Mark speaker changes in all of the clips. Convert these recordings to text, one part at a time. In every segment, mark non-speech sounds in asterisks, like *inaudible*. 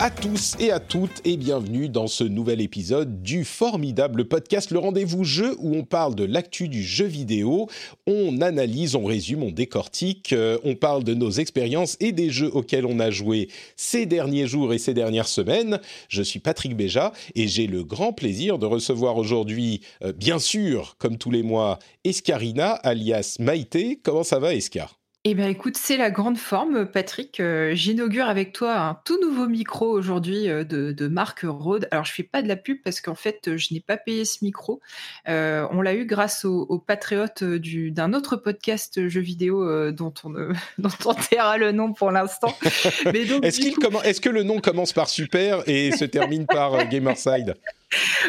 Speaker 1: À tous et à toutes et bienvenue dans ce nouvel épisode du formidable podcast Le Rendez-vous Jeu où on parle de l'actu du jeu vidéo, on analyse, on résume, on décortique, euh, on parle de nos expériences et des jeux auxquels on a joué ces derniers jours et ces dernières semaines. Je suis Patrick Béja et j'ai le grand plaisir de recevoir aujourd'hui, euh, bien sûr, comme tous les mois, Escarina alias Maïté. Comment ça va Escar?
Speaker 2: Eh bien, écoute, c'est la grande forme, Patrick. Euh, j'inaugure avec toi un tout nouveau micro aujourd'hui euh, de, de marque Rode. Alors, je fais pas de la pub parce qu'en fait, je n'ai pas payé ce micro. Euh, on l'a eu grâce aux au patriotes d'un autre podcast jeux vidéo dont on *laughs* dont on taira le nom pour l'instant. *laughs*
Speaker 1: Est-ce est que le nom commence par super et se termine par Gamerside?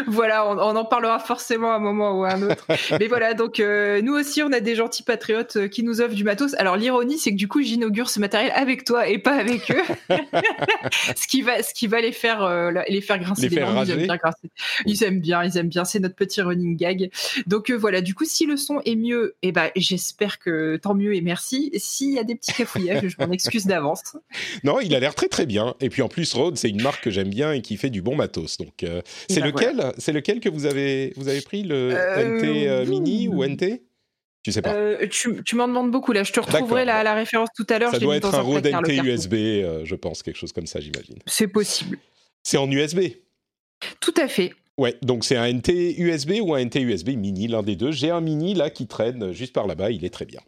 Speaker 2: Voilà, on, en parlera forcément à un moment ou à un autre. *laughs* Mais voilà, donc euh, nous aussi, on a des gentils patriotes euh, qui nous offrent du matos. Alors l'ironie, c'est que du coup, j'inaugure ce matériel avec toi et pas avec eux, *laughs* ce qui va, ce qui va les faire, euh, les faire grincer
Speaker 1: les faire
Speaker 2: Ils aiment bien Ils aiment bien, ils aiment bien. C'est notre petit running gag. Donc voilà, du coup, si le son est mieux, eh ben, j'espère que tant mieux et merci. S'il y a des petits cafouillages, je m'en excuse d'avance.
Speaker 1: Non, il a l'air très très bien. Et puis en plus, Rode, c'est une marque que j'aime bien et qui fait du bon matos. Donc c'est le lequel? C'est lequel que vous avez, vous avez pris Le euh, NT euh, Mini ou NT tu sais pas.
Speaker 2: Euh, tu, tu m'en demandes beaucoup là. Je te retrouverai la, la référence tout à l'heure.
Speaker 1: Ça doit être un Rode NT USB, je pense, quelque chose comme ça, j'imagine.
Speaker 2: C'est possible.
Speaker 1: C'est en USB.
Speaker 2: Tout à fait.
Speaker 1: Ouais, donc c'est un NT USB ou un NT USB mini, l'un des deux. J'ai un mini là qui traîne juste par là-bas, il est très bien.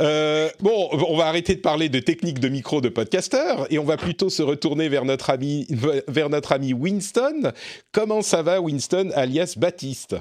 Speaker 1: Euh, bon, on va arrêter de parler de technique de micro de podcaster et on va plutôt se retourner vers notre ami, vers notre ami Winston. Comment ça va, Winston, alias Baptiste?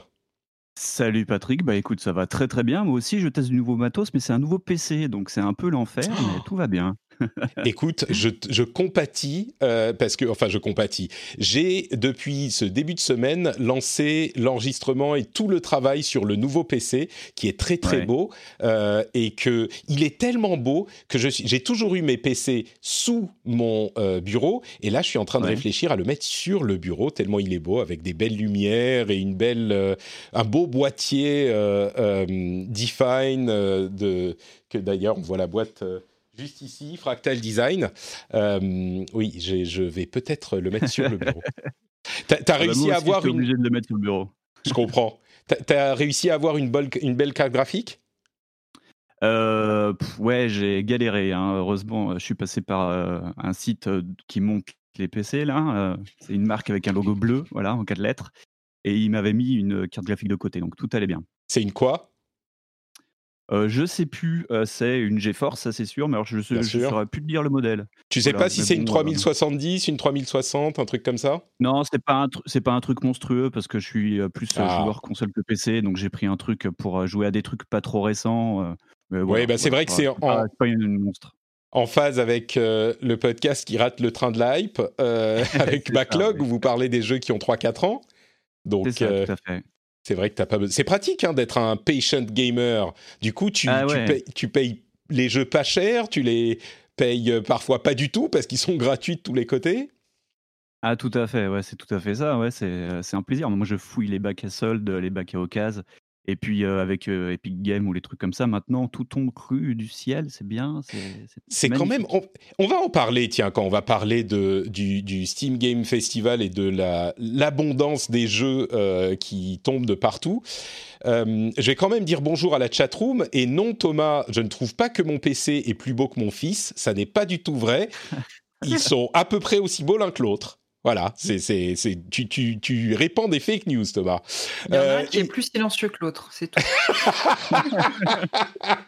Speaker 3: Salut Patrick, bah écoute, ça va très très bien. Moi aussi, je teste du nouveau matos, mais c'est un nouveau PC, donc c'est un peu l'enfer, mais tout va bien. *laughs*
Speaker 1: Écoute, je, je compatis euh, parce que, enfin, je compatis. J'ai depuis ce début de semaine lancé l'enregistrement et tout le travail sur le nouveau PC qui est très très beau euh, et que il est tellement beau que j'ai toujours eu mes PC sous mon euh, bureau et là je suis en train de réfléchir à le mettre sur le bureau tellement il est beau avec des belles lumières et une belle un beau boîtier Define de que d'ailleurs on voit la boîte juste ici, Fractal Design. Euh, oui, je vais peut-être le mettre sur le bureau. *laughs*
Speaker 3: T'as as réussi à avoir une. obligé de le mettre sur le bureau?
Speaker 1: Je comprends. T'as as réussi à avoir une, une belle carte graphique?
Speaker 3: Euh, ouais, j'ai galéré. Hein. Heureusement, je suis passé par euh, un site qui monte les PC là. c'est une marque avec un logo bleu, voilà, en quatre lettres. Et il m'avait mis une carte graphique de côté, donc tout allait bien.
Speaker 1: C'est une quoi?
Speaker 3: Euh, je sais plus, euh, c'est une GeForce, ça c'est sûr, mais alors je ne saurais plus te dire le modèle.
Speaker 1: Tu sais pas si c'est une 3070, une 3060, un truc comme ça?
Speaker 3: Non, c'est pas c'est pas un truc monstrueux parce que je suis plus ah. joueur console que PC, donc j'ai pris un truc pour jouer à des trucs pas trop récents.
Speaker 1: oui, bah, c'est vrai que c'est en, pas une monstre. en phase avec le podcast qui rate le train de l'hype, *laughs* avec Backlog où vous parlez des jeux qui ont 3-4 ans. Donc,
Speaker 3: ça, tout à fait.
Speaker 1: C'est vrai que t'as pas C'est pratique hein, d'être un patient gamer. Du coup, tu, ah tu, payes, les jeux pas chers, tu les payes euh, parfois pas du tout parce qu'ils sont *laughs* gratuits de tous les côtés.
Speaker 3: Ah tout à fait, ouais, c'est tout à fait ça, ouais, c'est euh, un plaisir. Moi je fouille les bacs à soldes, les bacs à occasion, et puis euh, avec Epic Games ou les trucs comme ça, maintenant tout tombe cru du ciel, c'est bien.
Speaker 1: C'est quand même. On, va en parler, tiens, quand on va parler de, du, Steam Game Festival et de l'abondance des jeux euh, qui tombent de partout. Euh, je vais quand même dire bonjour à la chatroom. Et non, Thomas, je ne trouve pas que mon PC est plus beau que mon fils. Ça n'est pas du tout vrai. *laughs* Ils sont à peu près aussi beaux l'un que l'autre. Voilà, c'est, c'est, c'est, tu, tu, tu répands des fake news, Thomas.
Speaker 2: Il y en a un qui est plus silencieux que l'autre, c'est tout. *laughs*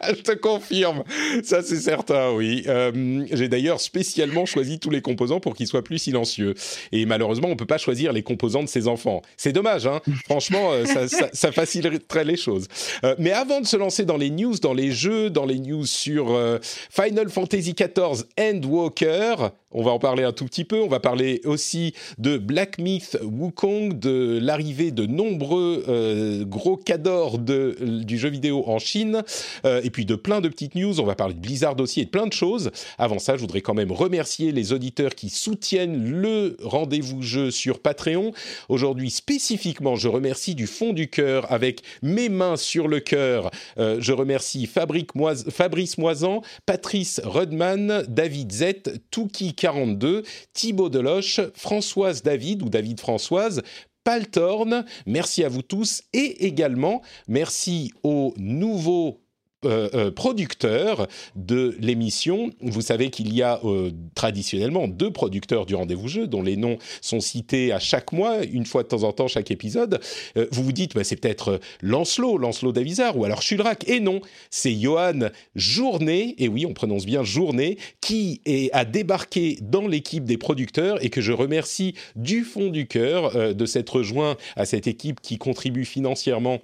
Speaker 1: Je te confirme, ça c'est certain, oui. Euh, j'ai d'ailleurs spécialement choisi tous les composants pour qu'ils soient plus silencieux. Et malheureusement, on peut pas choisir les composants de ses enfants. C'est dommage, hein. *laughs* Franchement, euh, ça, ça, ça, faciliterait les choses. Euh, mais avant de se lancer dans les news, dans les jeux, dans les news sur euh, Final Fantasy XIV Endwalker, on va en parler un tout petit peu. On va parler aussi de Black Myth Wukong, de l'arrivée de nombreux euh, gros cadors de, du jeu vidéo en Chine, euh, et puis de plein de petites news. On va parler de Blizzard aussi et de plein de choses. Avant ça, je voudrais quand même remercier les auditeurs qui soutiennent le rendez-vous jeu sur Patreon. Aujourd'hui, spécifiquement, je remercie du fond du cœur, avec mes mains sur le cœur. Euh, je remercie Fabrice Moisan, Patrice Rudman, David Z, Touki 42, Thibaut Deloche, Françoise David ou David Françoise, Paltorn, merci à vous tous et également merci aux nouveaux euh, euh, producteur de l'émission. Vous savez qu'il y a euh, traditionnellement deux producteurs du rendez-vous jeu dont les noms sont cités à chaque mois, une fois de temps en temps chaque épisode. Vous vous dites, bah, c'est peut-être Lancelot, Lancelot Davizard ou alors Chulrac. Et non, c'est Johan Journée, et oui, on prononce bien Journée, qui est, a débarqué dans l'équipe des producteurs et que je remercie du fond du cœur de s'être rejoint à cette équipe qui contribue financièrement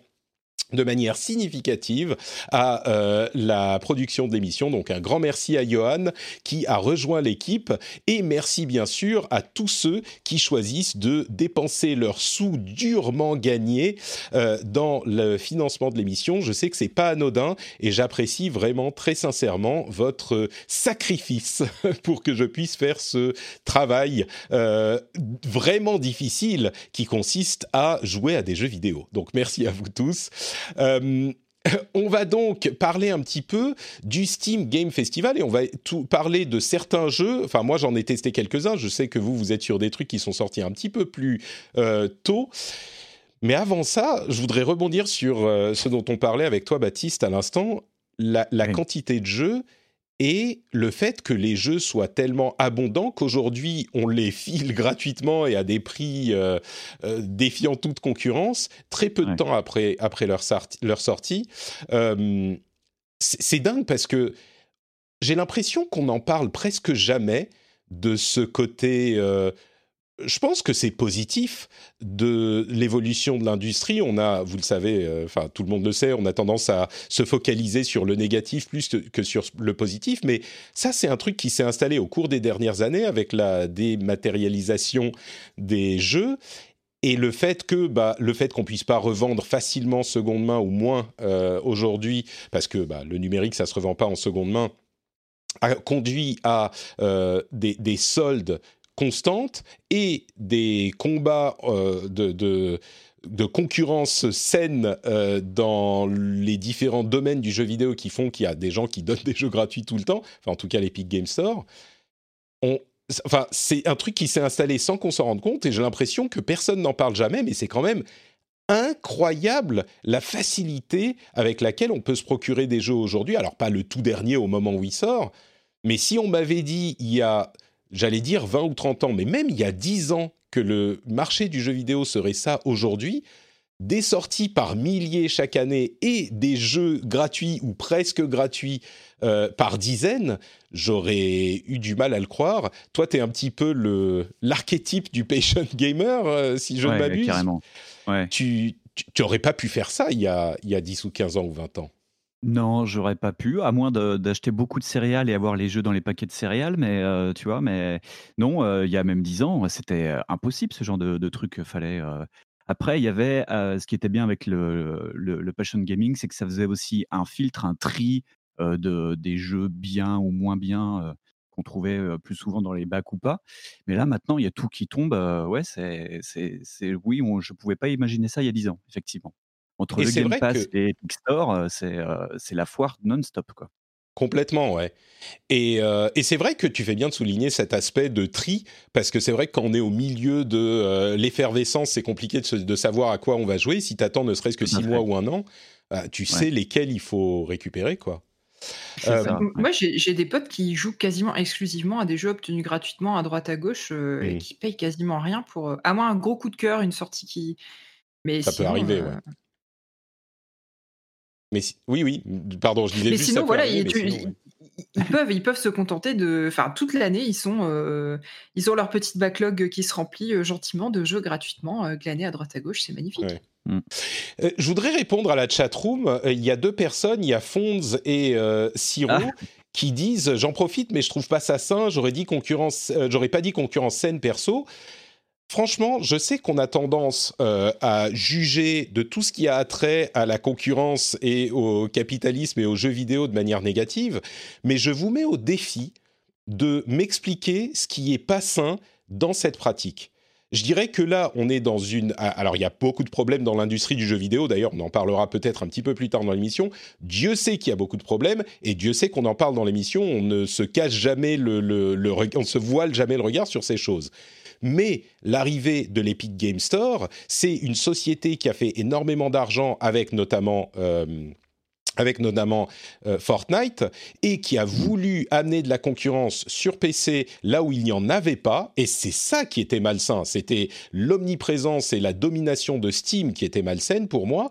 Speaker 1: de manière significative à euh, la production de l'émission. Donc un grand merci à Johan qui a rejoint l'équipe et merci bien sûr à tous ceux qui choisissent de dépenser leurs sous durement gagnés euh, dans le financement de l'émission. Je sais que c'est pas anodin et j'apprécie vraiment très sincèrement votre sacrifice *laughs* pour que je puisse faire ce travail euh, vraiment difficile qui consiste à jouer à des jeux vidéo. Donc merci à vous tous. Euh, *laughs* on va donc parler un petit peu du Steam Game Festival et on va tout parler de certains jeux. Enfin, moi, j'en ai testé quelques-uns. Je sais que vous, vous êtes sur des trucs qui sont sortis un petit peu plus euh, tôt. Mais avant ça, je voudrais rebondir sur euh, ce dont on parlait avec toi, Baptiste, à l'instant. La, la
Speaker 3: Oui.
Speaker 1: quantité de jeux et le fait que les jeux soient tellement abondants qu'aujourd'hui on les file *laughs* gratuitement et à des prix euh, euh, défiant toute concurrence très peu de
Speaker 3: Ouais.
Speaker 1: temps après, après leur, sorti- leur sortie. Euh, c'est dingue parce que j'ai l'impression qu'on en parle presque jamais de ce côté. Je pense que c'est positif de l'évolution de l'industrie. On a, vous le savez, euh, enfin tout le monde le sait, on a tendance à se focaliser sur le négatif plus que- sur le positif. Mais ça, c'est un truc qui s'est installé au cours des dernières années avec la dématérialisation des jeux. Et le fait que bah, le fait qu'on puisse pas revendre facilement seconde main ou moins euh, aujourd'hui, parce que bah, le numérique ça se revend pas en seconde main, a conduit à euh, des soldes constantes et des combats euh, de, de, de concurrence saine euh, dans les différents domaines du jeu vidéo qui font qu'il y a des gens qui donnent des jeux gratuits tout le temps, enfin en tout cas l'Epic Game Store. On, enfin, c'est un truc qui s'est installé sans qu'on s'en rende compte et j'ai l'impression que personne n'en parle jamais, mais c'est quand même incroyable la facilité avec laquelle on peut se procurer des jeux aujourd'hui. Alors pas le tout dernier au moment où il sort, mais si on m'avait dit il y a, j'allais dire 20 ou 30 ans, mais même il y a 10 ans que le marché du jeu vidéo serait ça aujourd'hui, des sorties par milliers chaque année et des jeux gratuits ou presque gratuits euh, par dizaines, j'aurais eu du mal à le croire. Toi, tu es un petit peu le l'archétype du patient *laughs* gamer, euh, si je ne m'abuse.
Speaker 3: carrément. Ouais.
Speaker 1: Tu n'aurais pas pu faire ça il y, a, il y a 10 ou 15 ans ou 20 ans.
Speaker 3: Non, j'aurais pas pu, à moins d'acheter beaucoup de céréales et avoir les jeux dans les paquets de céréales, mais euh, tu vois, mais non, euh, il y a même 10 ans, c'était euh, impossible ce genre de, de truc. Fallait. Après, il y avait ce qui était bien avec le, passion gaming, c'est que ça faisait aussi un filtre, un tri de des jeux bien ou moins bien qu'on trouvait plus souvent dans les bacs ou pas. Mais là, maintenant, il y a tout qui tombe. ouais, c'est, c'est, c'est, oui, on, je pouvais pas imaginer ça il y a 10 ans, effectivement. Entre
Speaker 1: Et
Speaker 3: le Game Pass
Speaker 1: que-
Speaker 3: et Epic Store, euh, c'est, euh, c'est la foire non-stop, quoi.
Speaker 1: Complètement, ouais. Et, euh, et c'est vrai que tu fais bien de souligner cet aspect de tri, parce que c'est vrai que quand on est au milieu de euh, l'effervescence, c'est compliqué de, se- de savoir à quoi on va jouer. Si tu attends ne serait-ce que six mois ou un an, euh, tu sais lesquels il faut récupérer, quoi.
Speaker 2: Moi, j'ai des potes qui jouent quasiment exclusivement à des jeux obtenus gratuitement à droite à gauche et mmh. qui payent quasiment rien pour. à moins un gros coup de cœur, une sortie qui.
Speaker 1: Mais ça peut arriver, ouais. Mais oui, oui, pardon, je disais
Speaker 2: mais
Speaker 1: juste
Speaker 2: sinon, voilà, ils, peuvent, ils peuvent se contenter de. Enfin, toute l'année, ils, sont, euh, ils ont leur petite backlog qui se remplit euh, gentiment de jeux gratuitement euh, glanés à droite à gauche, c'est magnifique.
Speaker 1: Mm. je voudrais répondre à la chatroom. Il y a deux personnes, il y a Fonz et Siro. Ah. qui disent j'en profite mais je trouve pas ça sain j'aurais dit concurrence j'aurais pas dit concurrence saine perso Franchement, je sais qu'on a tendance euh, à juger de tout ce qui a trait à la concurrence et au capitalisme et aux jeux vidéo de manière négative, mais je vous mets au défi de m'expliquer ce qui est pas sain dans cette pratique. Je dirais que là, on est dans une... Ah, alors, il y a beaucoup de problèmes dans l'industrie du jeu vidéo. D'ailleurs, on en parlera peut-être un petit peu plus tard dans l'émission. Dieu sait qu'il y a beaucoup de problèmes et Dieu sait qu'on en parle dans l'émission. On ne se cache jamais le, le, se voile jamais le regard sur ces choses. Mais l'arrivée de l'Epic Game Store, c'est une société qui a fait énormément d'argent avec notamment... Euh, avec notamment euh, Fortnite, et qui a voulu amener de la concurrence sur PC là où il n'y en avait pas, et c'est ça qui était malsain, c'était l'omniprésence et la domination de Steam qui était malsaine pour moi,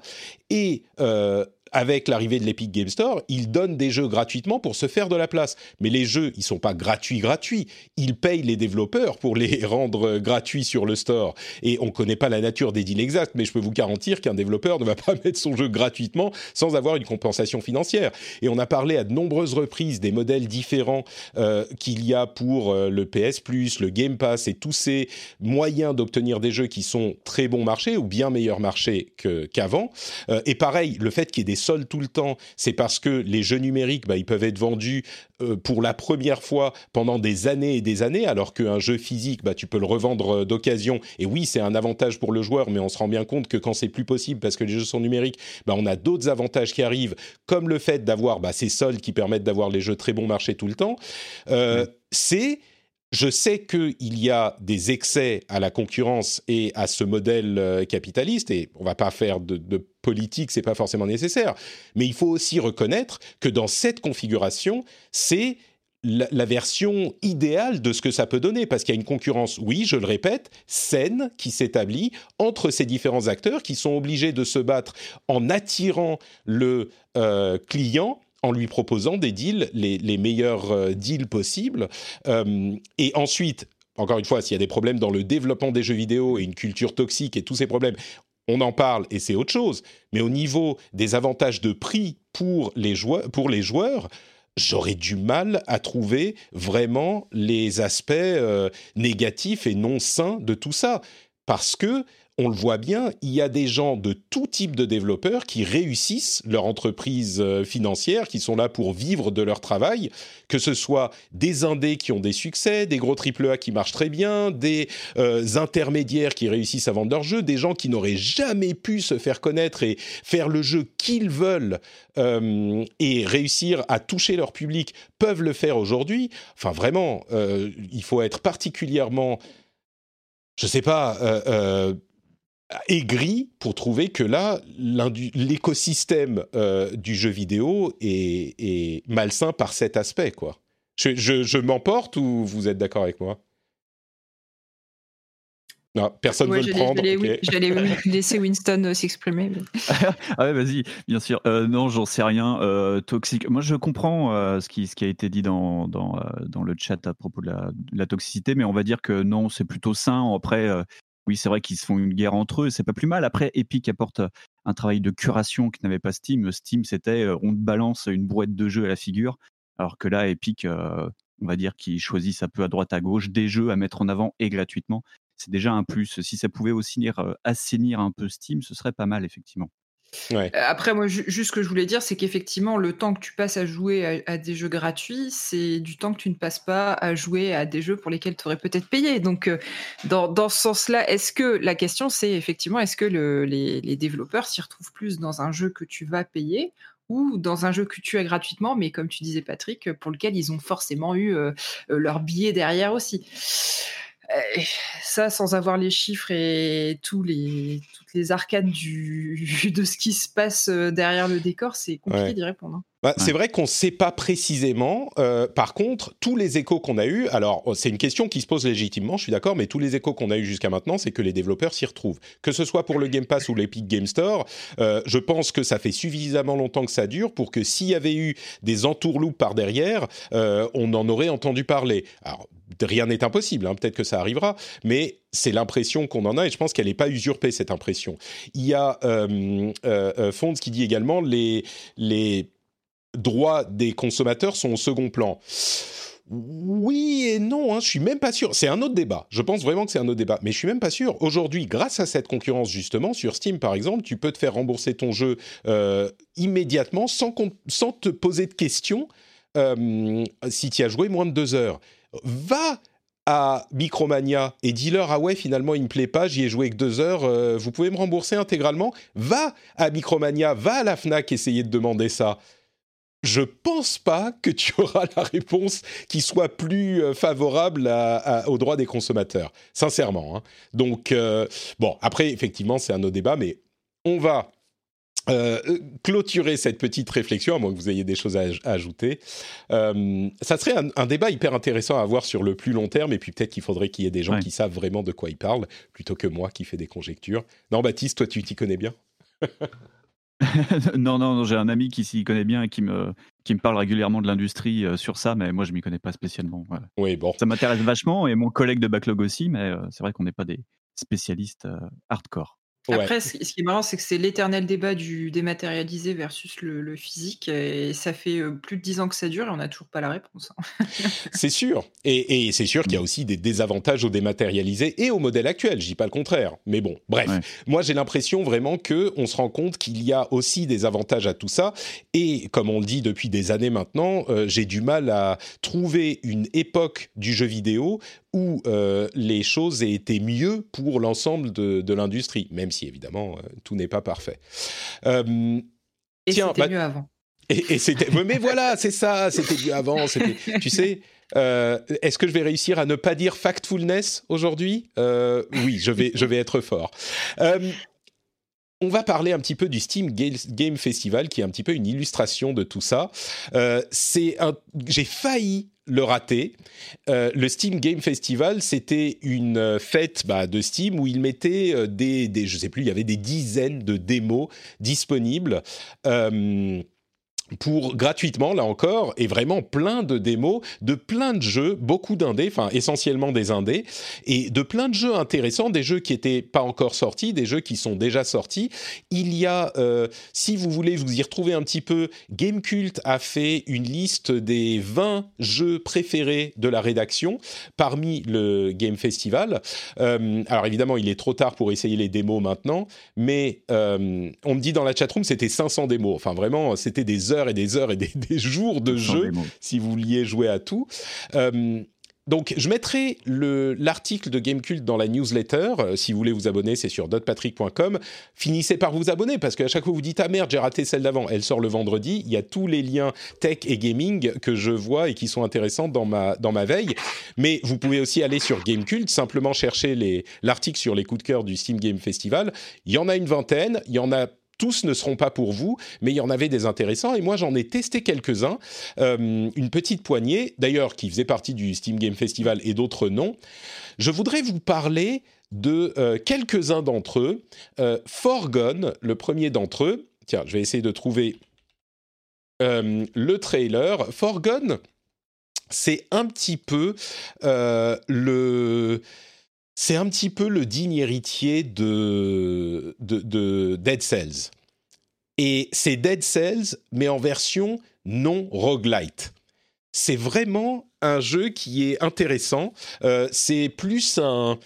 Speaker 1: et euh, avec l'arrivée de l'Epic Game Store, ils donnent des jeux gratuitement pour se faire de la place. Mais les jeux, ils sont pas gratuits, gratuits. Ils payent les développeurs pour les *laughs* rendre gratuits sur le store. Et on connaît pas la nature des deals exacts, mais je peux vous garantir qu'un développeur ne va pas *laughs* mettre son jeu gratuitement sans avoir une compensation financière. Et on a parlé à de nombreuses reprises des modèles différents euh, qu'il y a pour euh, le PS Plus, le Game Pass et tous ces moyens d'obtenir des jeux qui sont très bon marché ou bien meilleur marché qu'avant. Euh, et pareil, le fait qu'il y ait des sol tout le temps, c'est parce que les jeux numériques, bah, ils peuvent être vendus euh, pour la première fois pendant des années et des années, alors qu'un jeu physique, bah, tu peux le revendre euh, d'occasion. Et oui, c'est un avantage pour le joueur, mais on se rend bien compte que quand c'est plus possible, parce que les jeux sont numériques, bah, on a d'autres avantages qui arrivent, comme le fait d'avoir bah, ces soldes qui permettent d'avoir les jeux très bon marché tout le temps. Euh, c'est je sais qu'il y a des excès à la concurrence et à ce modèle capitaliste, et on va pas faire de, de politique, c'est pas forcément nécessaire, mais il faut aussi reconnaître que dans cette configuration, c'est la, version idéale de ce que ça peut donner, parce qu'il y a une concurrence, oui, je le répète, saine qui s'établit entre ces différents acteurs qui sont obligés de se battre en attirant le euh, client en lui proposant des deals, les, meilleurs euh, deals possibles. Euh, et ensuite, encore une fois, s'il y a des problèmes dans le développement des jeux vidéo et une culture toxique et tous ces problèmes, on en parle et c'est autre chose. Mais au niveau des avantages de prix pour les joueurs, j'aurais du mal à trouver vraiment les aspects euh, négatifs et non sains de tout ça. Parce que on le voit bien, il y a des gens de tout type de développeurs qui réussissent leur entreprise euh, financière, qui sont là pour vivre de leur travail, que ce soit des indés qui ont des succès, des gros AAA qui marchent très bien, des euh, intermédiaires qui réussissent à vendre leurs jeux, des gens qui n'auraient jamais pu se faire connaître et faire le jeu qu'ils veulent euh, et réussir à toucher leur public peuvent le faire aujourd'hui. Enfin, vraiment, il faut être particulièrement je sais pas, aigri pour trouver que là, l'écosystème euh, du jeu vidéo est, malsain par cet aspect, quoi. Je, m'emporte ou vous êtes d'accord avec moi? Non, personne ne veut le prendre.
Speaker 2: J'allais *laughs* laisser Winston euh, s'exprimer. *laughs*
Speaker 3: ah ouais, vas-y, bien sûr. Euh, non, j'en sais rien. toxique. Moi, je comprends ce, qui, ce qui a été dit dans, dans, dans, le chat à propos de la, de la, toxicité, mais on va dire que non, c'est plutôt sain. Après, oui, c'est vrai qu'ils se font une guerre entre eux, c'est pas plus mal. Après, Epic apporte un travail de curation qui n'avait pas Steam. Steam, c'était on te balance une brouette de jeux à la figure, alors que là, Epic, on va dire qu'ils choisissent un peu à droite à gauche des jeux à mettre en avant et gratuitement. C'est déjà un plus. Si ça pouvait aussi assainir un peu Steam, ce serait pas mal, effectivement.
Speaker 2: Euh, après, moi, juste ce que je voulais dire, c'est qu'effectivement, le temps que tu passes à jouer à, des jeux gratuits, c'est du temps que tu ne passes pas à jouer à des jeux pour lesquels tu aurais peut-être payé. Donc, euh, dans, ce sens-là, est-ce que la question, c'est effectivement, est-ce que les, développeurs s'y retrouvent plus dans un jeu que tu vas payer ou dans un jeu que tu as gratuitement, mais comme tu disais, Patrick, pour lequel ils ont forcément eu euh, leur billet derrière aussi? Ça, sans avoir les chiffres et tous les, toutes les arcades du, *laughs* de ce qui se passe derrière le décor, c'est compliqué d'y répondre.
Speaker 1: Bah, c'est vrai qu'on ne sait pas précisément. Euh, par contre, tous les échos qu'on a eus, alors oh, c'est une question qui se pose légitimement, je suis d'accord, mais tous les échos qu'on a eus jusqu'à maintenant, c'est que les développeurs s'y retrouvent. Que ce soit pour le Game Pass ou l'Epic Game Store, euh, je pense que ça fait suffisamment longtemps que ça dure pour que s'il y avait eu des entourloupes par derrière, euh, on en aurait entendu parler. Alors, rien n'est impossible, hein, peut-être que ça arrivera, mais c'est l'impression qu'on en a et je pense qu'elle n'est pas usurpée cette impression. Il y a euh, Fonds qui dit également les les droits des consommateurs sont au second plan. Oui et non, hein, je suis même pas sûr. C'est un autre débat. Je pense vraiment que c'est un autre débat, mais je suis même pas sûr. Aujourd'hui, grâce à cette concurrence justement sur Steam par exemple, tu peux te faire rembourser ton jeu euh, immédiatement sans, te poser de questions euh, si tu as joué moins de deux heures. Va à Micromania et dis-leur ah ouais finalement il me plaît pas j'y ai joué que deux heures euh, vous pouvez me rembourser intégralement va à Micromania va à la Fnac essayer de demander ça je pense pas que tu *laughs* auras la réponse qui soit plus euh, favorable aux droits des consommateurs, sincèrement. Hein. Donc, euh, bon, après, effectivement, c'est un autre débat, mais on va euh, clôturer cette petite réflexion, à moins que vous ayez des choses à, ajouter. ça serait un, débat hyper intéressant à avoir sur le plus long terme, et puis peut-être qu'il faudrait qu'il y ait des gens qui savent vraiment de quoi ils parlent, plutôt que moi qui fais des conjectures. Non, Baptiste, toi, tu t'y connais bien? *laughs* *laughs*
Speaker 3: non, non, j'ai un ami qui s'y connaît bien et qui me, qui me parle régulièrement de l'industrie euh, sur ça, mais moi je m'y connais pas spécialement.
Speaker 1: Oui, bon.
Speaker 3: Ça m'intéresse vachement et mon collègue de backlog aussi, mais euh, c'est vrai qu'on n'est pas des spécialistes euh, hardcore.
Speaker 2: Après, ce qui est marrant, c'est que c'est l'éternel débat du dématérialisé versus le, physique. Et ça fait euh, plus de dix ans que ça dure et on n'a toujours pas la réponse. Hein. *laughs*
Speaker 1: c'est sûr. Et, c'est sûr qu'il y a aussi des désavantages au dématérialisé et au modèle actuel. Je dis pas le contraire. Mais bon, bref. Moi, j'ai l'impression vraiment que on se rend compte qu'il y a aussi des avantages à tout ça. Et comme on le dit depuis des années maintenant, euh, j'ai du mal à trouver une époque du jeu vidéo où euh, les choses aient été mieux pour l'ensemble de, l'industrie, même si évidemment euh, tout n'est pas parfait.
Speaker 2: Euh, et c'était bah mieux avant.
Speaker 1: Et, c'était, mais voilà, c'est ça, c'était mieux avant. tu sais, est-ce que je vais réussir à ne pas dire factfulness aujourd'hui? Oui, je vais, je vais être fort. on va parler un petit peu du Steam Game Festival, qui est un petit peu une illustration de tout ça. c'est j'ai failli le rater. Euh, le Steam Game Festival, c'était une euh, fête bah, de Steam où ils mettaient euh, des, je sais plus, il y avait des dizaines de démos disponibles pour gratuitement, là encore, et vraiment plein de démos de plein de jeux, beaucoup d'indés, enfin essentiellement des indés, et de plein de jeux intéressants, des jeux qui n'étaient pas encore sortis, des jeux qui sont déjà sortis. Il y a, euh, si vous voulez vous y retrouver un petit peu, Gamecult a fait une liste des 20 jeux préférés de la rédaction parmi le Game Festival. Euh, alors évidemment, il est trop tard pour essayer les démos maintenant, mais euh, on me dit dans la chatroom c'était 500 démos. Enfin vraiment, c'était des heures et des heures et des, *laughs* jours de jeu si vous vouliez jouer à tout. Euh, donc, je mettrai l'article de Gamecult dans la newsletter. Euh, si vous voulez vous abonner, c'est sur dotpatrick.com. Finissez par vous abonner parce qu'à chaque fois vous dites Ah merde, j'ai raté celle d'avant. Elle sort le vendredi. Il y a tous les liens tech et gaming que je vois et qui sont intéressants dans ma, dans ma veille. Mais vous pouvez aussi aller sur Gamecult, simplement chercher l'article sur les coups de cœur du Steam Game Festival. Il y en a une vingtaine. Il y en a tous ne seront pas pour vous, mais il y en avait des intéressants et moi j'en ai testé quelques-uns, euh, une petite poignée, d'ailleurs qui faisait partie du Steam Game Festival et d'autres non. Je voudrais vous parler de euh, quelques-uns d'entre eux. Euh, Forgone, le premier d'entre eux. Tiens, je vais essayer de trouver le trailer. Forgone, c'est un petit peu le c'est un petit peu le digne héritier de, de, Dead Cells. Et c'est Dead Cells, mais en version non roguelite. C'est vraiment un jeu qui est intéressant. Euh, c'est plus un,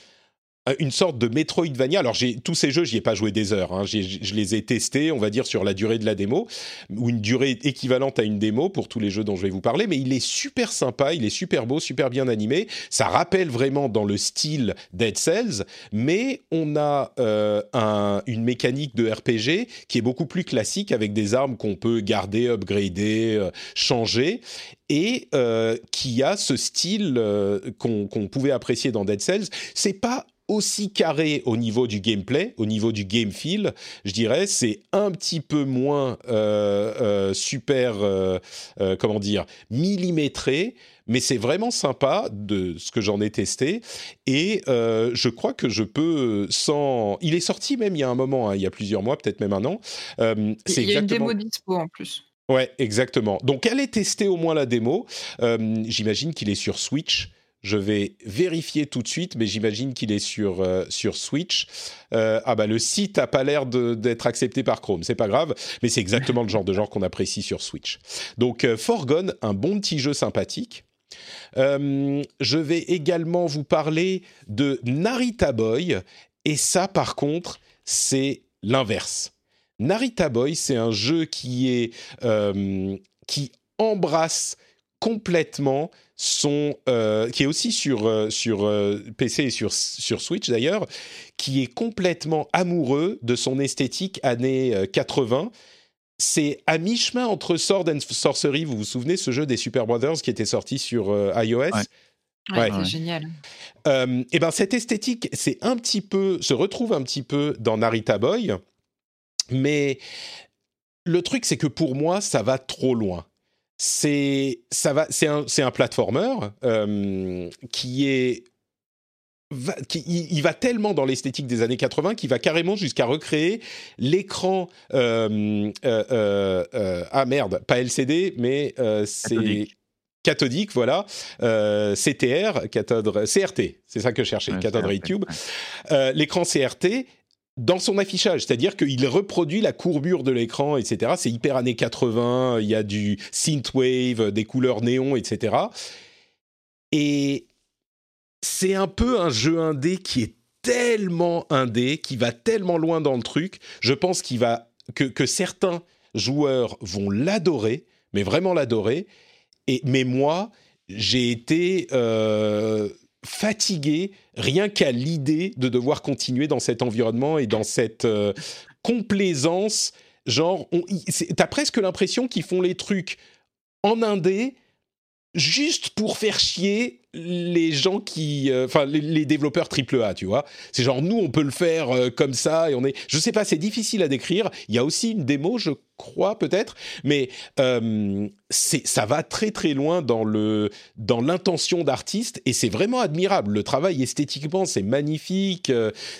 Speaker 1: une sorte de Metroidvania. Alors, j'ai tous ces jeux, j'y ai pas joué des heures. Hein. je les ai testés, on va dire, sur la durée de la démo, ou une durée équivalente à une démo pour tous les jeux dont je vais vous parler. Mais il est super sympa, il est super beau, super bien animé. Ça rappelle vraiment dans le style Dead Cells, mais on a euh, un, une mécanique de RPG qui est beaucoup plus classique avec des armes qu'on peut garder, upgrader, euh, changer et euh, qui a ce style euh, qu'on pouvait apprécier dans Dead Cells. C'est pas aussi carré au niveau du gameplay, au niveau du game feel, je dirais, c'est un petit peu moins euh, super, comment dire, millimétré, mais c'est vraiment sympa de ce que j'en ai testé. Et je crois que je peux, sans... Il est sorti même il y a un moment, hein, il y a plusieurs mois, peut-être même un an.
Speaker 2: c'est il y a une démo dispo en plus.
Speaker 1: Ouais, exactement. Donc, allez tester au moins la démo. Euh, j'imagine qu'il est sur Switch. Je vais vérifier tout de suite, mais j'imagine qu'il est sur, euh, sur Switch. Euh, ah bah le site a pas l'air d'être accepté par Chrome, c'est pas grave, mais c'est exactement le genre de genre qu'on apprécie sur Switch. Donc Forgone, un bon petit jeu sympathique. je vais également vous parler de Narita Boy, et ça par contre, c'est l'inverse. Narita Boy, c'est un jeu qui est euh, qui embrasse complètement son euh, qui est aussi sur euh, sur PC et sur sur Switch d'ailleurs, qui est complètement amoureux de son esthétique années 80. C'est à mi-chemin entre Sword and Sorcery. Vous vous souvenez ce jeu des Super Brothers qui était sorti sur iOS?
Speaker 2: Ouais. c'est génial.
Speaker 1: et ben cette esthétique, c'est un petit peu, se retrouve un petit peu dans Narita Boy. Mais le truc, c'est que pour moi, ça va trop loin. C'est ça va, c'est un, c'est un platformer euh, qui est qui, il, va tellement dans l'esthétique des années 80 qu'il va carrément jusqu'à recréer l'écran. Euh, euh, ah merde, pas LCD, mais c'est cathodique, voilà, CTR, cathode, CRT, c'est ça que je cherchais, cathode ray tube. L'écran CRT dans son affichage, c'est-à-dire qu'il reproduit la courbure de l'écran, etc. C'est hyper années 80, il y a du synthwave, des couleurs néon, etc. Et c'est un peu un jeu indé qui est tellement indé, qui va tellement loin dans le truc. Je pense qu'il va que, que certains joueurs vont l'adorer, mais vraiment l'adorer. Et mais moi, j'ai été euh, fatigué rien qu'à l'idée de devoir continuer dans cet environnement et dans cette euh, complaisance. Genre, t'as presque l'impression qu'ils font les trucs en indé juste pour faire chier les gens qui, euh, enfin les, développeurs triple A, tu vois. C'est genre nous on peut le faire euh, comme ça et on est, je sais pas, c'est difficile à décrire. Il y a aussi une démo, je crois peut-être, mais euh, ça va très très loin dans le dans l'intention d'artiste et c'est vraiment admirable. Le travail esthétiquement c'est magnifique,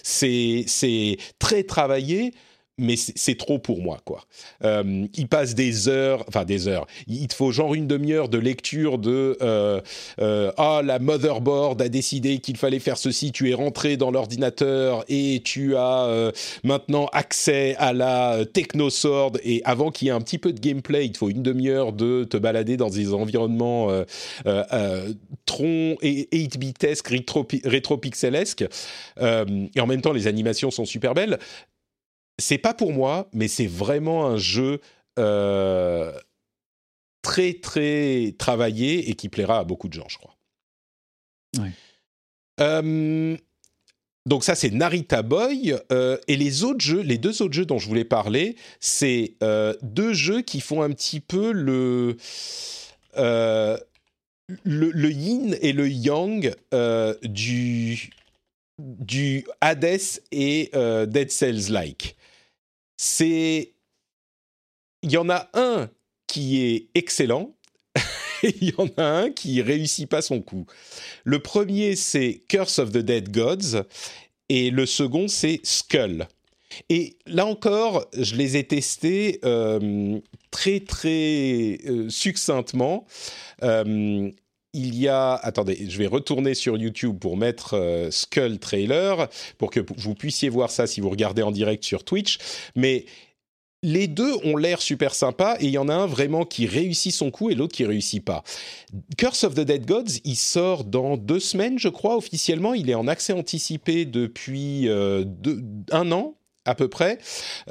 Speaker 1: c'est c'est très travaillé mais c'est trop pour moi, quoi. Euh, il passe des heures, enfin des heures. Il te faut genre une demi-heure de lecture de euh, euh, ah la motherboard a décidé qu'il fallait faire ceci. Tu es rentré dans l'ordinateur et tu as maintenant accès à la technosword. Et avant qu'il y ait un petit peu de gameplay, il te faut une demi-heure de te balader dans des environnements tron et 8-bitesques, rétro-pixelesques. et en même temps, les animations sont super belles c'est pas pour moi, mais c'est vraiment un jeu euh, très très travaillé et qui plaira à beaucoup de gens, je crois. Euh, donc ça c'est Narita Boy euh, et les autres jeux, les deux autres jeux dont je voulais parler, c'est deux jeux qui font un petit peu le le, le, yin et le yang du du Hades et Dead Cells like c'est il y en a un qui est excellent *laughs* et il y en a un qui réussit pas son coup. Le premier c'est Curse of the Dead Gods et le second c'est Skull. Et là encore, je les ai testés euh, très très euh, succinctement. Euh, il y a, attendez, je vais retourner sur YouTube pour mettre euh, Skull Trailer pour que vous puissiez voir ça si vous regardez en direct sur Twitch. Mais les deux ont l'air super sympas et il y en a un vraiment qui réussit son coup et l'autre qui réussit pas. Curse of the Dead Gods, il sort dans deux semaines, je crois, officiellement. Il est en accès anticipé depuis euh, un an à peu près.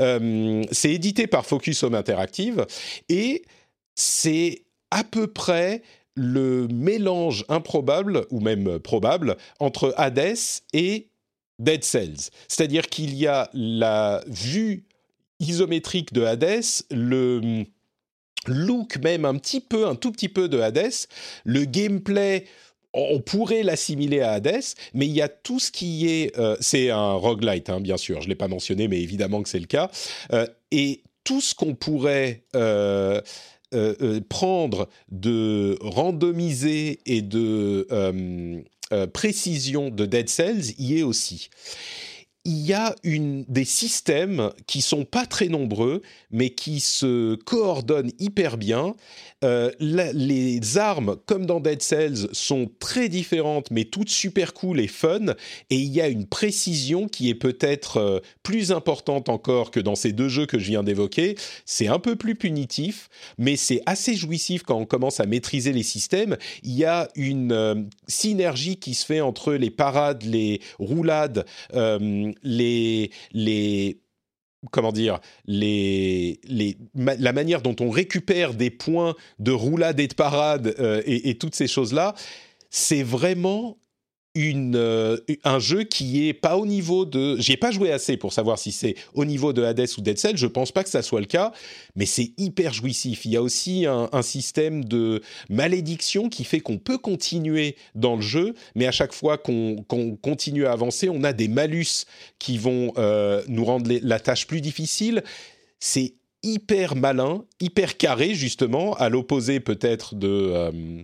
Speaker 1: Euh, c'est édité par Focus Home Interactive et c'est à peu près le mélange improbable ou même probable entre Hades et Dead Cells. C'est-à-dire qu'il y a la vue isométrique de Hades, le look même un petit peu, un tout petit peu de Hades, le gameplay on pourrait l'assimiler à Hades, mais il y a tout ce qui est... Euh, c'est un roguelite, hein, bien sûr, je ne l'ai pas mentionné, mais évidemment que c'est le cas. Euh, et tout ce qu'on pourrait euh, prendre de randomiser et de précision de Dead Cells y est aussi il y a une, des systèmes qui sont pas très nombreux, mais qui se coordonnent hyper bien. Euh, les armes, comme dans Dead Cells, sont très différentes, mais toutes super cool et fun. Et il y a une précision qui est peut-être euh, plus importante encore que dans ces deux jeux que je viens d'évoquer. C'est un peu plus punitif, mais c'est assez jouissif quand on commence à maîtriser les systèmes. Il y a une euh, synergie qui se fait entre les parades, les roulades les, les comment dire, les, les, la manière dont on récupère des points de roulade et de parade euh, et, et, toutes ces choses-là, c'est vraiment euh, un jeu qui est pas au niveau de. J'y ai pas joué assez pour savoir si c'est au niveau de Hades ou Dead Cell. Je pense pas que ça soit le cas, mais c'est hyper jouissif. Il y a aussi un, système de malédiction qui fait qu'on peut continuer dans le jeu, mais à chaque fois qu'on continue à avancer, on a des malus qui vont euh, nous rendre la tâche plus difficile. C'est hyper malin, hyper carré justement, à l'opposé peut-être de. Euh,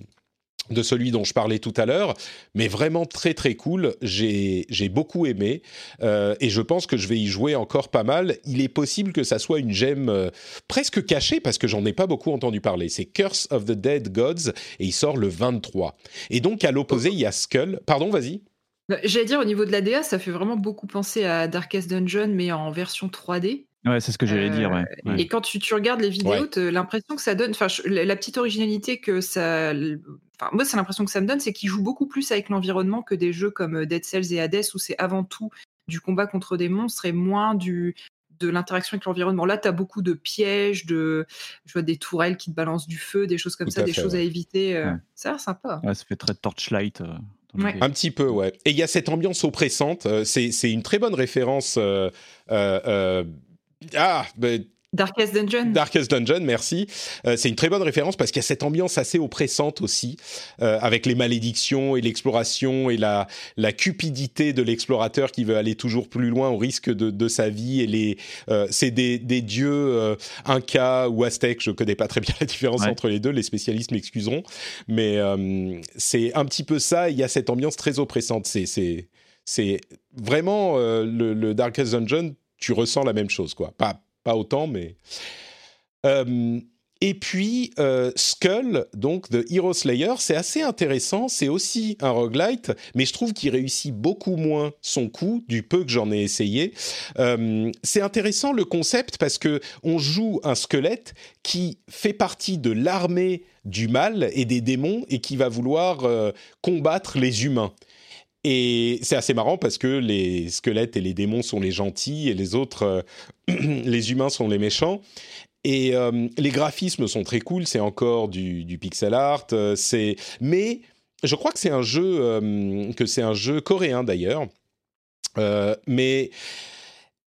Speaker 1: de celui dont je parlais tout à l'heure, mais vraiment très très cool. J'ai beaucoup aimé euh, et je pense que je vais y jouer encore pas mal. Il est possible que ça soit une gemme euh, presque cachée parce que j'en ai pas beaucoup entendu parler. C'est Curse of the Dead Gods et il sort le 23. Et donc à l'opposé, il y a Skull. Pardon, vas-y.
Speaker 2: Bah, j'allais dire au niveau de la DA, ça fait vraiment beaucoup penser à Darkest Dungeon mais en version 3D.
Speaker 3: Ouais, c'est ce que j'allais dire. Ouais.
Speaker 2: Euh, et quand tu, tu, regardes les vidéos, l'impression que ça donne, enfin, la petite originalité que ça, enfin, moi, c'est l'impression que ça me donne, c'est qu'ils jouent beaucoup plus avec l'environnement que des jeux comme euh, Dead Cells et Hades où c'est avant tout du combat contre des monstres et moins du de l'interaction avec l'environnement. Là, tu as beaucoup de pièges, de je vois des tourelles qui te balancent du feu, des choses comme ça, des choses à éviter. Euh, ça a l'air sympa.
Speaker 3: Ouais, ça fait très torchlight.
Speaker 1: Un petit peu, ouais. Et il y a cette ambiance oppressante. c'est une très bonne référence ah, ben,
Speaker 2: Darkest Dungeon.
Speaker 1: Darkest Dungeon, merci. Euh, c'est une très bonne référence parce qu'il y a cette ambiance assez oppressante aussi, euh, avec les malédictions et l'exploration et la, la cupidité de l'explorateur qui veut aller toujours plus loin au risque de, de sa vie. Et les, euh, c'est des, des dieux euh, Inca ou Aztèques. Je connais pas très bien la différence entre les deux. Les spécialistes m'excuseront, mais euh, c'est un petit peu ça. Il y a cette ambiance très oppressante. C'est, c'est, c'est vraiment le, le Darkest Dungeon tu ressens la même chose, quoi. Pas, pas autant, mais. Euh, et puis euh, Skull, donc de Hero Slayer, c'est assez intéressant. C'est aussi un roguelite, mais je trouve qu'il réussit beaucoup moins son coup du peu que j'en ai essayé. Euh, c'est intéressant le concept parce que on joue un squelette qui fait partie de l'armée du mal et des démons et qui va vouloir combattre les humains. Et c'est assez marrant parce que les squelettes et les démons sont les gentils et les autres, euh, *clears throat* les humains sont les méchants. Et euh, les graphismes sont très cool, c'est encore du, pixel art, euh, mais je crois que c'est un jeu un jeu coréen d'ailleurs. mais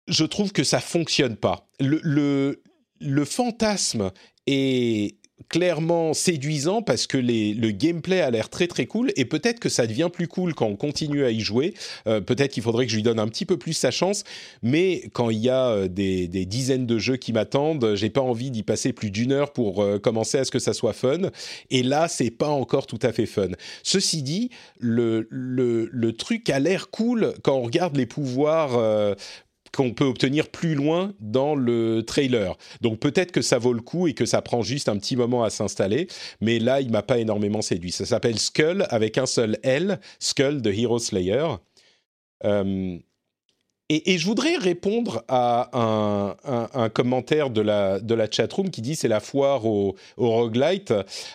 Speaker 1: je trouve que ça fonctionne pas. Le, le, le fantasme est clairement séduisant parce que le gameplay a l'air très très cool et peut-être que ça devient plus cool quand on continue à y jouer. Euh, peut-être qu'il faudrait que je lui donne un petit peu plus sa chance, mais quand il y a euh, des, dizaines de jeux qui m'attendent, j'ai pas envie d'y passer plus d'une heure pour euh, commencer à ce que ça soit fun. Et là, c'est pas encore tout à fait fun. Ceci dit, le, le, le truc a l'air cool quand on regarde les pouvoirs qu'on peut obtenir plus loin dans le trailer. Donc peut-être que ça vaut le coup et que ça prend juste un petit moment à s'installer, mais là il m'a pas énormément séduit. Ça s'appelle Skull avec un seul L, Skull de Hero Slayer. Euh, et, je voudrais répondre à un, commentaire de la, de la chatroom qui dit c'est la foire au, au roguelite.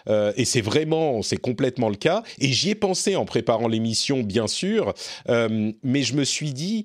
Speaker 1: Euh, et c'est vraiment, c'est complètement le cas. Et j'y ai pensé en préparant l'émission, bien sûr. Euh, mais je me suis dit,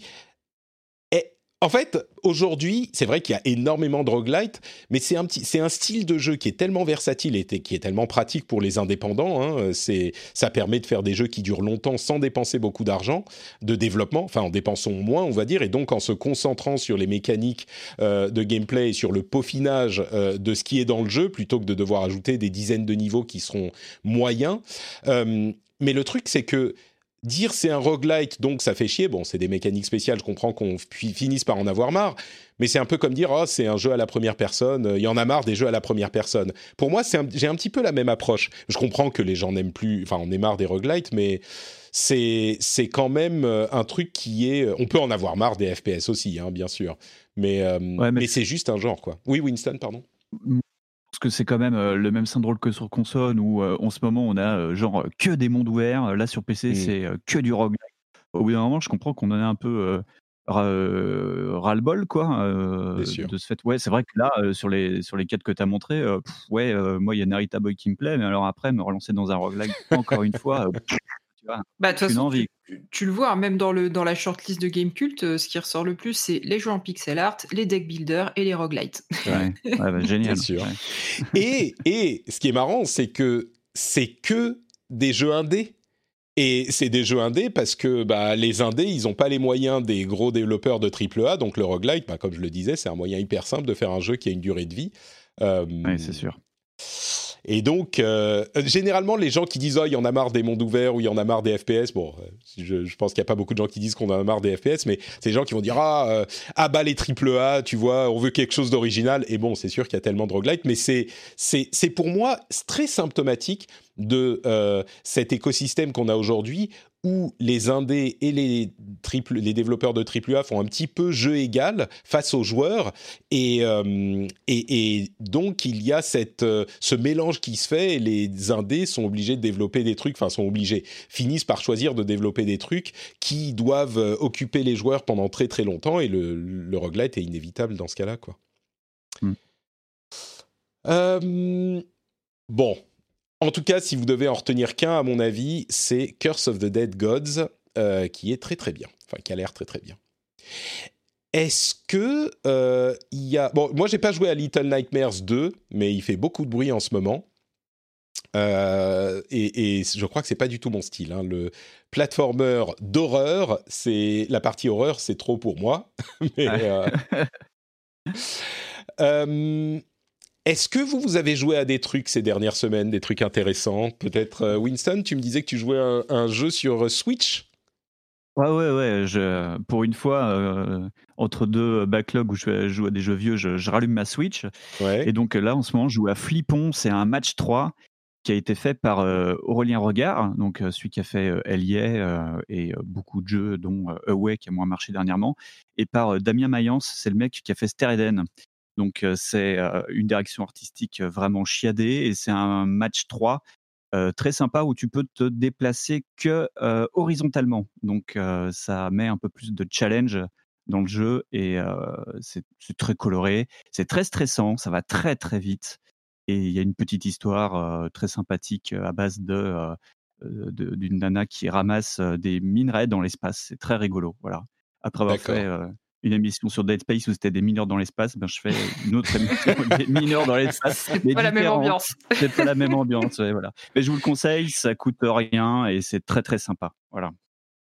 Speaker 1: en fait, aujourd'hui, c'est vrai qu'il y a énormément de roguelite, mais c'est un, petit, c'est un style de jeu qui est tellement versatile et qui est tellement pratique pour les indépendants. Hein, c'est, ça permet de faire des jeux qui durent longtemps sans dépenser beaucoup d'argent de développement, enfin en dépensant moins, on va dire, et donc en se concentrant sur les mécaniques euh, de gameplay et sur le peaufinage euh, de ce qui est dans le jeu, plutôt que de devoir ajouter des dizaines de niveaux qui seront moyens. Euh, mais le truc, c'est que dire c'est un roguelite, donc ça fait chier. Bon, c'est des mécaniques spéciales, je comprends qu'on finisse par en avoir marre, mais c'est un peu comme dire oh, c'est un jeu à la première personne, il y en a marre des jeux à la première personne. Pour moi, j'ai un petit peu la même approche. Je comprends que les gens n'aiment plus, enfin, on est marre des roguelites, mais c'est quand même euh, un truc qui est. On peut en avoir marre des FPS aussi, hein, bien sûr, mais, euh, mais c'est juste un genre, quoi. Oui, Winston, pardon
Speaker 3: parce que c'est quand même le même syndrome que sur console où en ce moment on a genre que des mondes ouverts. Là sur PC, mmh. c'est que du roguelike. Au bout d'un moment, je comprends qu'on en a un peu ras-le-bol quoi de ce fait ouais c'est vrai que là sur les sur les quatre que tu as montré ouais moi il y a Narita Boy qui me plaît mais alors après me relancer dans un roguelike encore une fois
Speaker 2: bah, tu, le vois, même dans, le, dans la shortlist de Game Cult, euh, ce qui ressort le plus, c'est les jeux en pixel art, les deck builders et les roguelites.
Speaker 3: Ouais, bah, *laughs* génial.
Speaker 1: sûr. Et, et ce qui est marrant, c'est que c'est que des jeux indés. Et c'est des jeux indés parce que bah, les indés, ils n'ont pas les moyens des gros développeurs de AAA. Donc le roguelite, bah, comme je le disais, c'est un moyen hyper simple de faire un jeu qui a une durée de vie.
Speaker 3: Euh, oui, c'est sûr.
Speaker 1: Et donc, euh, généralement, les gens qui disent oh, il y en a marre des mondes ouverts ou il y en a marre des FPS, bon, euh, je, pense qu'il n'y a pas beaucoup de gens qui disent qu'on en a marre des FPS, mais c'est des gens qui vont dire ah, euh, ah bah les triple A, tu vois, on veut quelque chose d'original. Et bon, c'est sûr qu'il y a tellement de roguelite, mais c'est c'est pour moi très symptomatique de cet écosystème qu'on a aujourd'hui où les indés et les, triple, les développeurs de AAA font un petit peu jeu égal face aux joueurs. Et, euh, et, donc, il y a cette, euh, ce mélange qui se fait et les indés sont obligés de développer des trucs, enfin, sont obligés, finissent par choisir de développer des trucs qui doivent euh, occuper les joueurs pendant très très longtemps. Et le, le roguelite est inévitable dans ce cas-là, quoi. Hmm. bon, en tout cas, si vous devez en retenir qu'un, à mon avis, c'est Curse of the Dead Gods, euh, qui est très très bien, enfin qui a l'air très très bien. Est-ce que euh, il y a bon, moi j'ai pas joué à Little Nightmares 2, mais il fait beaucoup de bruit en ce moment. Euh, et, je crois que c'est pas du tout mon style. Hein. Le platformer d'horreur, c'est la partie horreur, c'est trop pour moi. *laughs* mais, *laughs* Est-ce que vous, vous avez joué à des trucs ces dernières semaines, des trucs intéressants? Peut-être euh, Winston, tu me disais que tu jouais à un, jeu sur euh, Switch?
Speaker 3: Ouais, ouais, ouais. Je, pour une fois, euh, entre deux backlogs où je joue à des jeux vieux, je, rallume ma Switch. Et donc là, en ce moment, je joue à Flippon. C'est un match 3 qui a été fait par Aurélien Regard, donc celui qui a fait euh, et beaucoup de jeux, dont Away qui a moins marché dernièrement, et par Damien Mayence, c'est le mec qui a fait Stereden. Donc c'est une direction artistique vraiment chiadée et c'est un match 3 très sympa où tu peux te déplacer que horizontalement. Donc ça met un peu plus de challenge dans le jeu et c'est très coloré, c'est très stressant, ça va très très vite et il y a une petite histoire très sympathique à base de d'une nana qui ramasse des minerais dans l'espace. C'est très rigolo, voilà. Après avoir fait une émission sur Dead Space où c'était des mineurs dans l'espace, ben je fais une autre émission *laughs* des mineurs dans l'espace.
Speaker 2: C'est pas la même ambiance.
Speaker 3: C'est pas la même *laughs* ambiance, voilà. Mais je vous le conseille, ça coûte rien et c'est très très sympa, voilà.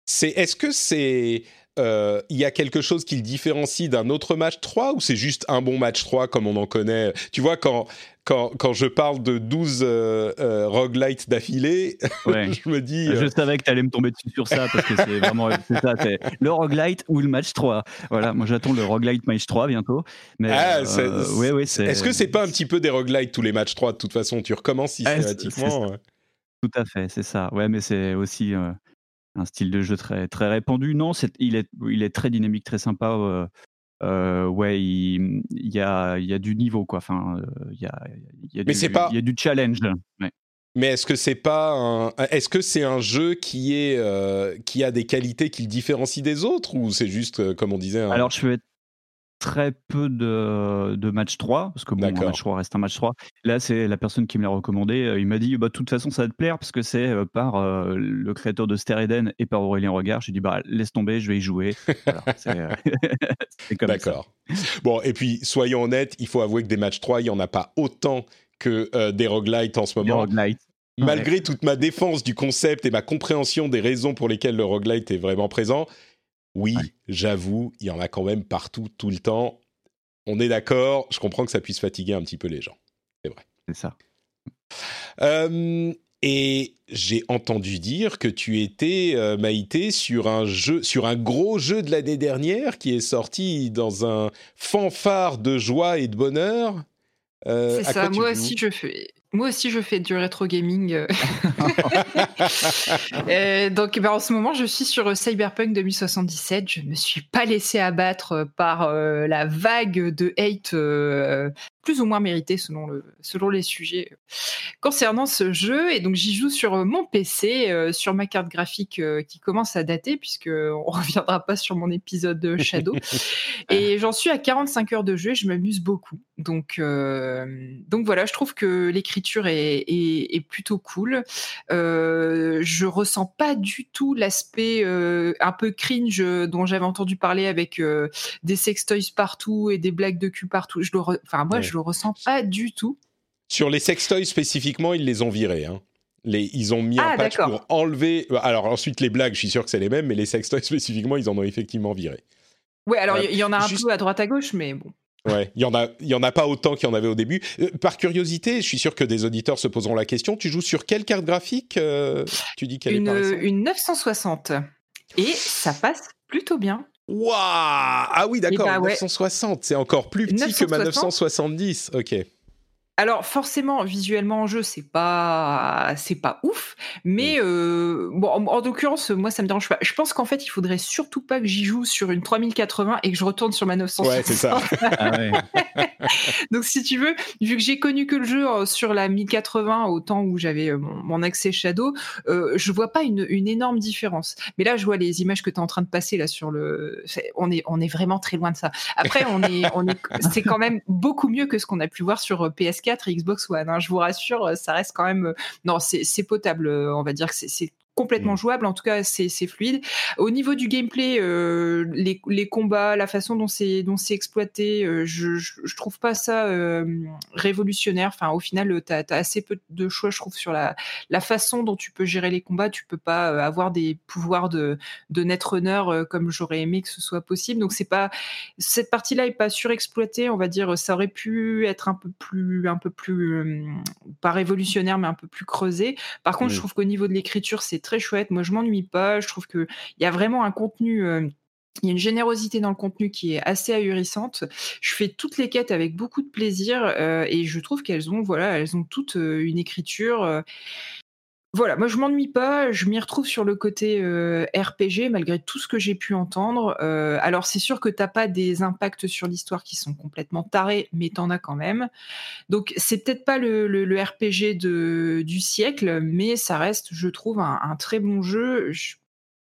Speaker 1: C'est, est-ce que c'est euh, il y a quelque chose qui le différencie d'un autre match 3 ou c'est juste un bon match 3 comme on en connaît? Tu vois, quand, quand, quand je parle de 12 euh, euh, roguelites d'affilée, *laughs* je me dis.
Speaker 3: Je savais que tu allais me tomber dessus sur ça parce que c'est vraiment *laughs* ça, le roguelite ou le match 3. Voilà, moi j'attends le roguelite match 3 bientôt. Mais, ah,
Speaker 1: ouais, ouais, Est-ce que c'est pas un petit peu des roguelites tous les matchs 3 de toute façon Tu recommences systématiquement
Speaker 3: Tout à fait, c'est ça. Ouais, mais c'est aussi un style de jeu très, très répandu. Non, il, est, il est très dynamique, très sympa. Euh, ouais, il, y, a, il y a du niveau, quoi. Enfin, il y a, il y a, du, il y a du challenge.
Speaker 1: Mais est-ce que c'est pas un, est-ce que c'est un jeu qui est euh, qui a des qualités qui le différencient des autres ou c'est juste euh, comme on disait un...
Speaker 3: Alors je fais très peu de, de match 3 parce que bon, un match 3 reste un match 3. Là, c'est la personne qui me l'a recommandé. Euh, il m'a dit bah de toute façon ça va te plaire parce que c'est par le créateur de Stereden et par Aurélien Regard. J'ai dit bah laisse tomber, je vais y jouer. *laughs* Voilà,
Speaker 1: c'est *laughs* comme D'accord. Bon et puis soyons honnêtes, il faut avouer que des matchs 3, il y en a pas autant que euh, des roguelites en ce moment. Malgré toute ma défense du concept et ma compréhension des raisons pour lesquelles le roguelite est vraiment présent, oui, j'avoue, il y en a quand même partout, tout le temps. On est d'accord, je comprends que ça puisse fatiguer un petit peu les gens. C'est vrai.
Speaker 3: C'est ça.
Speaker 1: Euh, et j'ai entendu dire que tu étais, euh, Maïté, sur un jeu, sur un gros jeu de l'année dernière qui est sorti dans un fanfare de joie et de bonheur.
Speaker 2: Euh, c'est ça, moi aussi je fais. Moi aussi, je fais du rétro gaming. Euh. *laughs* Euh, donc, bah, en ce moment, je suis sur Cyberpunk 2077. Je ne me suis pas laissé abattre par la vague de hate plus ou moins mérité selon, le, selon les sujets concernant ce jeu. Et donc j'y joue sur mon PC, euh, sur ma carte graphique euh, qui commence à dater, puisque on *laughs* reviendra pas sur mon épisode de Shadow. *laughs* et j'en suis à 45 heures de jeu et je m'amuse beaucoup. Donc, euh, donc voilà, je trouve que l'écriture est, est, plutôt cool. je ressens pas du tout l'aspect un peu cringe dont j'avais entendu parler avec des sextoys partout et des blagues de cul partout. Je le enfin moi je le ressens pas du tout.
Speaker 1: Sur les sextoys spécifiquement, ils les ont virés. Hein. Les, ils ont mis un ah, patch pour enlever. Euh, alors ensuite, les blagues, je suis sûr que c'est les mêmes, mais les sextoys *laughs* spécifiquement, ils en ont effectivement viré.
Speaker 2: Ouais, alors il y, en a un peu à droite à gauche, mais bon.
Speaker 1: Ouais, il y en a, il y en a pas autant qu'il y en avait au début. Euh, par curiosité, je suis sûr que des auditeurs se poseront la question. Tu joues sur quelle carte graphique euh, Tu dis qu'elle
Speaker 2: est Une 960 et ça passe plutôt bien.
Speaker 1: Waouh Ah oui, d'accord, 960, bah c'est encore plus petit que ma 970. Ok
Speaker 2: alors forcément, visuellement en jeu, c'est pas c'est pas ouf, mais mm. euh, bon, en, en l'occurrence, moi ça me dérange pas. Je pense qu'en fait, il faudrait surtout pas que j'y joue sur une 3080 et que je retourne sur ma 960. Ouais, c'est ça. *laughs* Ah *laughs* Donc si tu veux, vu que j'ai connu que le jeu euh, sur la 1080 au temps où j'avais euh, mon, accès Shadow, euh, je vois pas une, une, énorme différence. Mais là, je vois les images que tu es en train de passer là sur le on est on est vraiment très loin de ça. Après, on est on est c'est quand même beaucoup mieux que ce qu'on a pu voir sur euh, PS4 et Xbox One. Hein. Je vous rassure, euh, ça reste quand même. Euh, non, c'est potable. Euh, on va dire que c'est complètement mmh. jouable. En tout cas, c'est fluide. Au niveau du gameplay, euh, les, les, combats, la façon dont c'est dont c'est exploité, euh, je, je, trouve pas ça euh, révolutionnaire. Enfin, au final, tu as, assez peu de choix, je trouve, sur la, la façon dont tu peux gérer les combats. Tu peux pas avoir des pouvoirs de, de netrunner comme j'aurais aimé que ce soit possible. Donc, c'est pas cette partie-là est pas surexploitée. On va dire, ça aurait pu être un peu plus, un peu plus pas révolutionnaire, mais un peu plus creusé. Par contre, je trouve qu'au niveau de l'écriture, c'est très chouette. Moi, je m'ennuie pas. Je trouve qu'il y a vraiment un contenu. Euh, il y a une générosité dans le contenu qui est assez ahurissante. Je fais toutes les quêtes avec beaucoup de plaisir euh, et je trouve qu'elles ont, voilà, elles ont toutes euh, une écriture. Voilà, moi je m'ennuie pas, je m'y retrouve sur le côté RPG malgré tout ce que j'ai pu entendre. alors c'est sûr que t'as pas des impacts sur l'histoire qui sont complètement tarés, mais t'en as quand même. Donc c'est peut-être pas le, RPG du siècle, mais ça reste, je trouve, un, très bon jeu.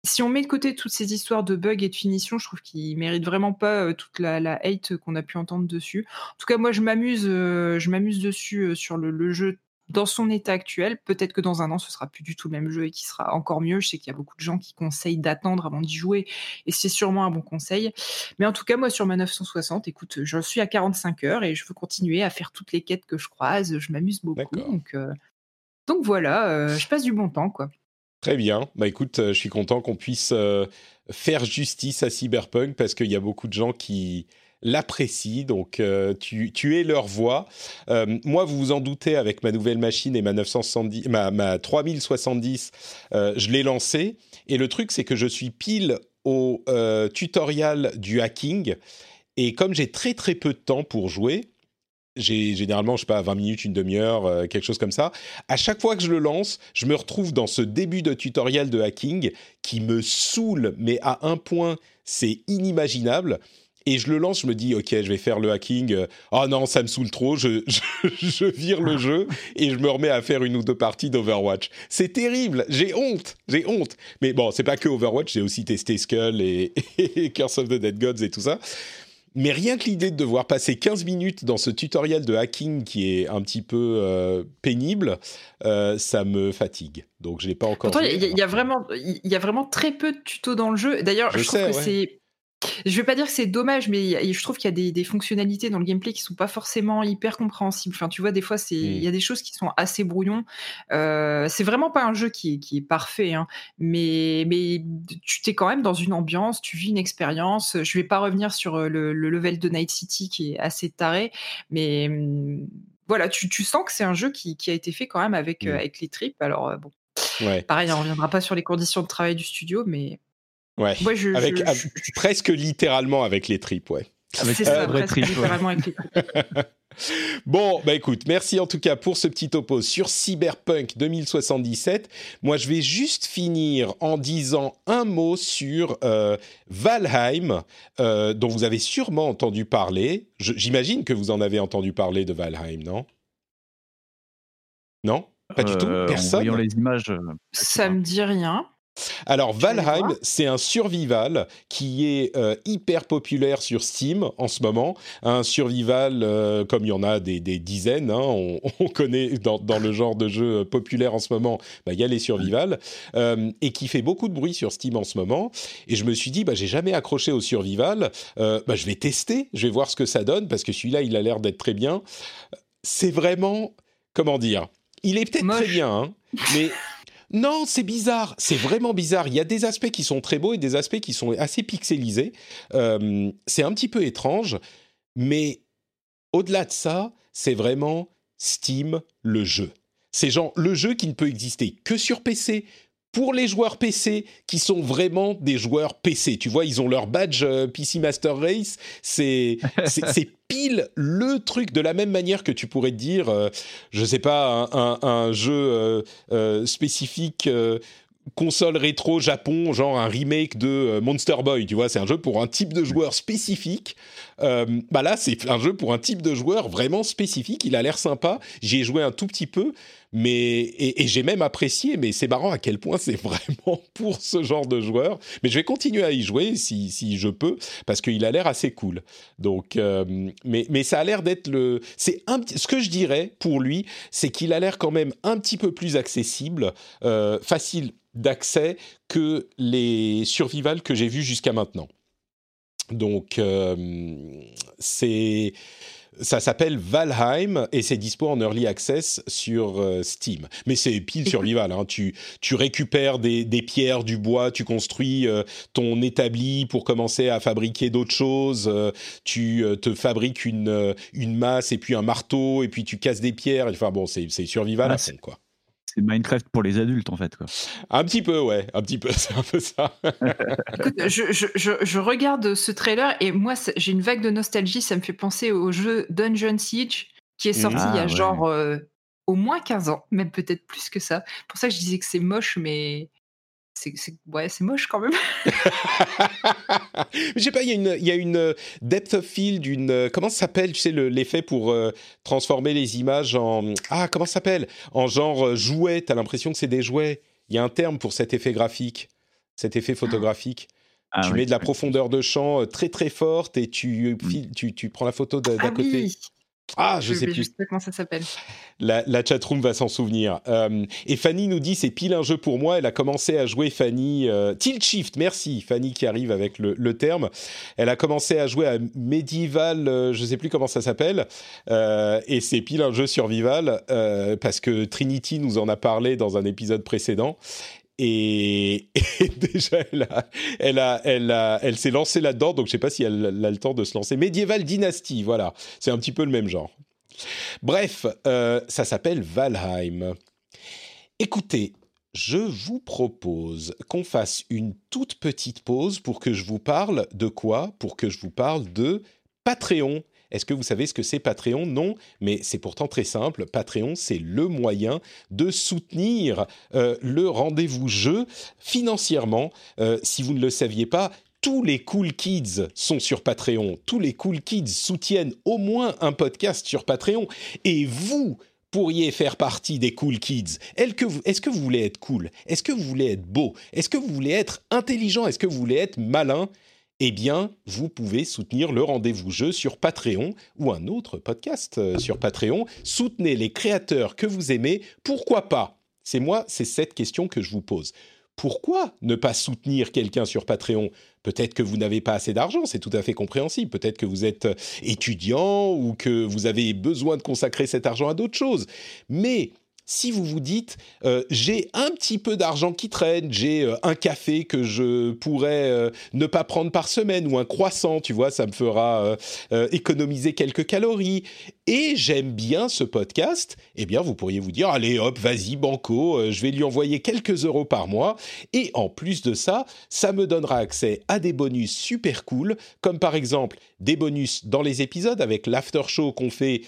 Speaker 2: si on met de côté toutes ces histoires de bugs et de finition, je trouve qu'il mérite vraiment pas toute la, hate qu'on a pu entendre dessus. En tout cas, moi, je m'amuse, dessus sur le, jeu dans son état actuel. Peut-être que dans un an, ce sera plus du tout le même jeu et qui sera encore mieux. Je sais qu'il y a beaucoup de gens qui conseillent d'attendre avant d'y jouer et c'est sûrement un bon conseil. Mais en tout cas, moi, sur ma 960, écoute, je suis à 45 heures et je veux continuer à faire toutes les quêtes que je croise. Je m'amuse beaucoup. Donc, euh, donc voilà, euh, je passe du bon temps, quoi.
Speaker 1: Très bien. Bah écoute, euh, je suis content qu'on puisse faire justice à Cyberpunk parce qu'il y a beaucoup de gens qui l'apprécient. Donc, euh, tu, es leur voix. Euh, moi, vous vous en doutez, avec ma nouvelle machine et ma 970, ma, 3070, euh, je l'ai lancé. Et le truc, c'est que je suis pile au tutoriel du hacking. Et comme j'ai très très peu de temps pour jouer, j'ai généralement, je sais pas, 20 minutes, une demi-heure, quelque chose comme ça. À chaque fois que je le lance, je me retrouve dans ce début de tutoriel de hacking qui me saoule, mais à un point, c'est inimaginable. Et je le lance, je me dis, ok, je vais faire le hacking. Oh non, ça me saoule trop, je, *laughs* je, vire le jeu et je me remets à faire une ou deux parties d'Overwatch. C'est terrible, j'ai honte, j'ai honte. Mais bon, c'est pas que Overwatch, j'ai aussi testé Skull et, *laughs* et Curse of the Dead Gods et tout ça. Mais rien que l'idée de devoir passer 15 minutes dans ce tutoriel de hacking qui est un petit peu euh, pénible, euh, ça me fatigue. Donc je n'ai pas encore.
Speaker 2: il y, a vraiment, il y a vraiment très peu de tutos dans le jeu. D'ailleurs, je, trouve que c'est je vais pas dire que c'est dommage, mais je trouve qu'il y a des, fonctionnalités dans le gameplay qui sont pas forcément hyper compréhensibles. Enfin, tu vois, des fois, c'est il y a des choses qui sont assez brouillons. Euh, c'est vraiment pas un jeu qui est, qui est parfait, hein, mais mais tu t'es quand même dans une ambiance, tu vis une expérience. Je vais pas revenir sur euh, le, level de Night City qui est assez taré, mais hum, voilà, tu, tu sens que c'est un jeu qui, qui, a été fait quand même avec, euh, avec les tripes. Alors bon, pareil, on reviendra pas sur les conditions de travail du studio, mais
Speaker 1: Ouais. avec, presque littéralement avec les tripes, ouais.
Speaker 2: C'est ça, presque littéralement avec les tripes. *laughs*
Speaker 1: Bon, bah écoute, merci en tout cas pour ce petit topo sur Cyberpunk 2077. Moi, je vais juste finir en disant un mot sur euh, Valheim, euh, dont vous avez sûrement entendu parler. J'imagine que vous en avez entendu parler de Valheim, non? Non? Pas du tout? Euh, Personne?
Speaker 3: En les images.
Speaker 2: Ça me dit rien.
Speaker 1: Alors Valheim, c'est un survival qui est euh, hyper populaire sur Steam en ce moment. Un survival euh, comme il y en a des, dizaines, hein, on, *laughs* connaît dans, le genre de jeu populaire en ce moment, bah, il y a les survival, euh, et qui fait beaucoup de bruit sur Steam en ce moment. Et je me suis dit, bah, j'ai jamais accroché au survival, bah, je vais tester, je vais voir ce que ça donne, parce que celui-là, il a l'air d'être très bien. C'est vraiment, comment dire, il est peut-être très bien, hein, mais... Non, c'est bizarre. C'est vraiment bizarre. Il y a des aspects qui sont très beaux et des aspects qui sont assez pixelisés. Euh, c'est un petit peu étrange, mais au-delà de ça, c'est vraiment Steam le jeu. C'est genre le jeu qui ne peut exister que sur PC, pour les joueurs PC qui sont vraiment des joueurs PC. Tu vois, ils ont leur badge euh, PC Master Race. *laughs* C'est pile le truc de la même manière que tu pourrais te dire, euh, je sais pas, un, jeu euh, spécifique console rétro Japon, genre un remake de Monster Boy, tu vois, c'est un jeu pour un type de joueur spécifique. Bah là, c'est un jeu pour un type de joueur vraiment spécifique. Il a l'air sympa. J'y ai joué un tout petit peu, mais et, j'ai même apprécié. Mais c'est marrant à quel point c'est *laughs* vraiment pour ce genre de joueur. Mais je vais continuer à y jouer si, si je peux parce qu'il a l'air assez cool. Donc, euh, mais mais ça a l'air d'être le. C'est un ce que je dirais pour lui, c'est qu'il a l'air quand même un petit peu plus accessible, euh, facile d'accès que les survival que j'ai vus jusqu'à maintenant. Donc euh, c'est ça s'appelle Valheim et c'est dispo en early access sur euh, Steam. Mais c'est pile survival. Hein. Tu, tu récupères des, des, pierres, du bois, tu construis euh, ton établi pour commencer à fabriquer d'autres choses. Euh, tu te fabriques une, une masse et puis un marteau et puis tu casses des pierres. Enfin bon, c'est survival à fond, quoi
Speaker 3: c'est Minecraft pour les adultes en fait quoi.
Speaker 1: Un petit peu ouais, un petit peu, *laughs* c'est un peu ça.
Speaker 2: Écoute, je, je, je, regarde ce trailer et moi j'ai une vague de nostalgie, ça me fait penser au jeu Dungeon Siege qui est sorti il y a ah, genre euh, au moins 15 ans, même peut-être plus que ça. Pour ça que je disais que c'est moche mais c'est ouais, c'est moche quand même. *laughs*
Speaker 1: je sais pas, il y a une, il y a une euh, depth of field, une euh, comment ça s'appelle, tu sais l'effet pour euh, transformer les images en ah comment ça s'appelle, en genre jouet. T'as l'impression que c'est des jouets. Il y a un terme pour cet effet graphique, cet effet photographique. Ah tu mets de la profondeur de champ très très forte et tu, mm. tu, tu, prends la photo d'à ah côté. Ah, je, sais plus.
Speaker 2: sais comment ça s'appelle.
Speaker 1: La, la chatroom va s'en souvenir. Euh, et Fanny nous dit c'est pile un jeu pour moi. Elle a commencé à jouer Fanny euh, Tilt Shift. Merci Fanny qui arrive avec le, le, terme. Elle a commencé à jouer à Medieval, euh, je sais plus comment ça s'appelle. Euh, et c'est pile un jeu survival parce que Trinity nous en a parlé dans un épisode précédent. *laughs* Et, déjà, elle, a, elle, a, elle, s'est lancée là-dedans, donc je ne sais pas si elle, a le temps de se lancer. Medieval Dynasty, voilà, c'est un petit peu le même genre. Bref, euh, ça s'appelle Valheim. Écoutez, je vous propose qu'on fasse une toute petite pause pour que je vous parle de quoi? Pour que je vous parle de Patreon. Est-ce que vous savez ce que c'est Patreon? Non, mais c'est pourtant très simple. Patreon, c'est le moyen de soutenir euh, le rendez-vous jeu financièrement. Euh, si vous ne le saviez pas, tous les cool kids sont sur Patreon. Tous les cool kids soutiennent au moins un podcast sur Patreon. Et vous pourriez faire partie des cool kids. Est-ce que vous voulez être cool? Est-ce que vous voulez être beau? Est-ce que vous voulez être intelligent? Est-ce que vous voulez être malin? Eh bien, vous pouvez soutenir le rendez-vous jeu sur Patreon ou un autre podcast euh, sur Patreon. Soutenez les créateurs que vous aimez. Pourquoi pas? C'est moi, c'est cette question que je vous pose pourquoi ne pas soutenir quelqu'un sur Patreon? Peut-être que vous n'avez pas assez d'argent, c'est tout à fait compréhensible. Peut-être que vous êtes étudiant ou que vous avez besoin de consacrer cet argent à d'autres choses. Mais si vous vous dites euh, j'ai un petit peu d'argent qui traîne, j'ai euh, un café que je pourrais euh, ne pas prendre par semaine ou un croissant, tu vois, ça me fera économiser quelques calories. Et j'aime bien ce podcast, eh bien vous pourriez vous dire allez hop, vas-y banco, je vais lui envoyer quelques euros par mois. Et en plus de ça, ça me donnera accès à des bonus super cool comme par exemple des bonus dans les épisodes avec l'after show qu'on fait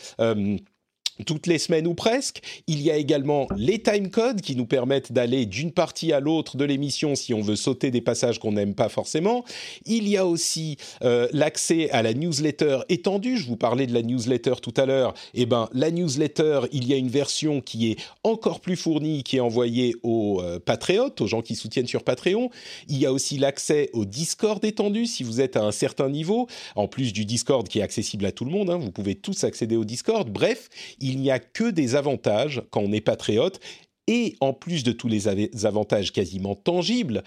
Speaker 1: toutes les semaines ou presque. Il y a également les timecodes qui nous permettent d'aller d'une partie à l'autre de l'émission si on veut sauter des passages qu'on n'aime pas forcément. Il y a aussi euh, l'accès à la newsletter étendue. Je vous parlais de la newsletter tout à l'heure. Eh ben, la newsletter, il y a une version qui est encore plus fournie, qui est envoyée aux euh, patriotes, aux gens qui soutiennent sur Patreon. Il y a aussi l'accès au Discord étendu si vous êtes à un certain niveau, en plus du Discord qui est accessible à tout le monde. Hein. vous pouvez tous accéder au Discord. Bref, il n'y a que des avantages quand on est patriote. Et en plus de tous les avantages quasiment tangibles,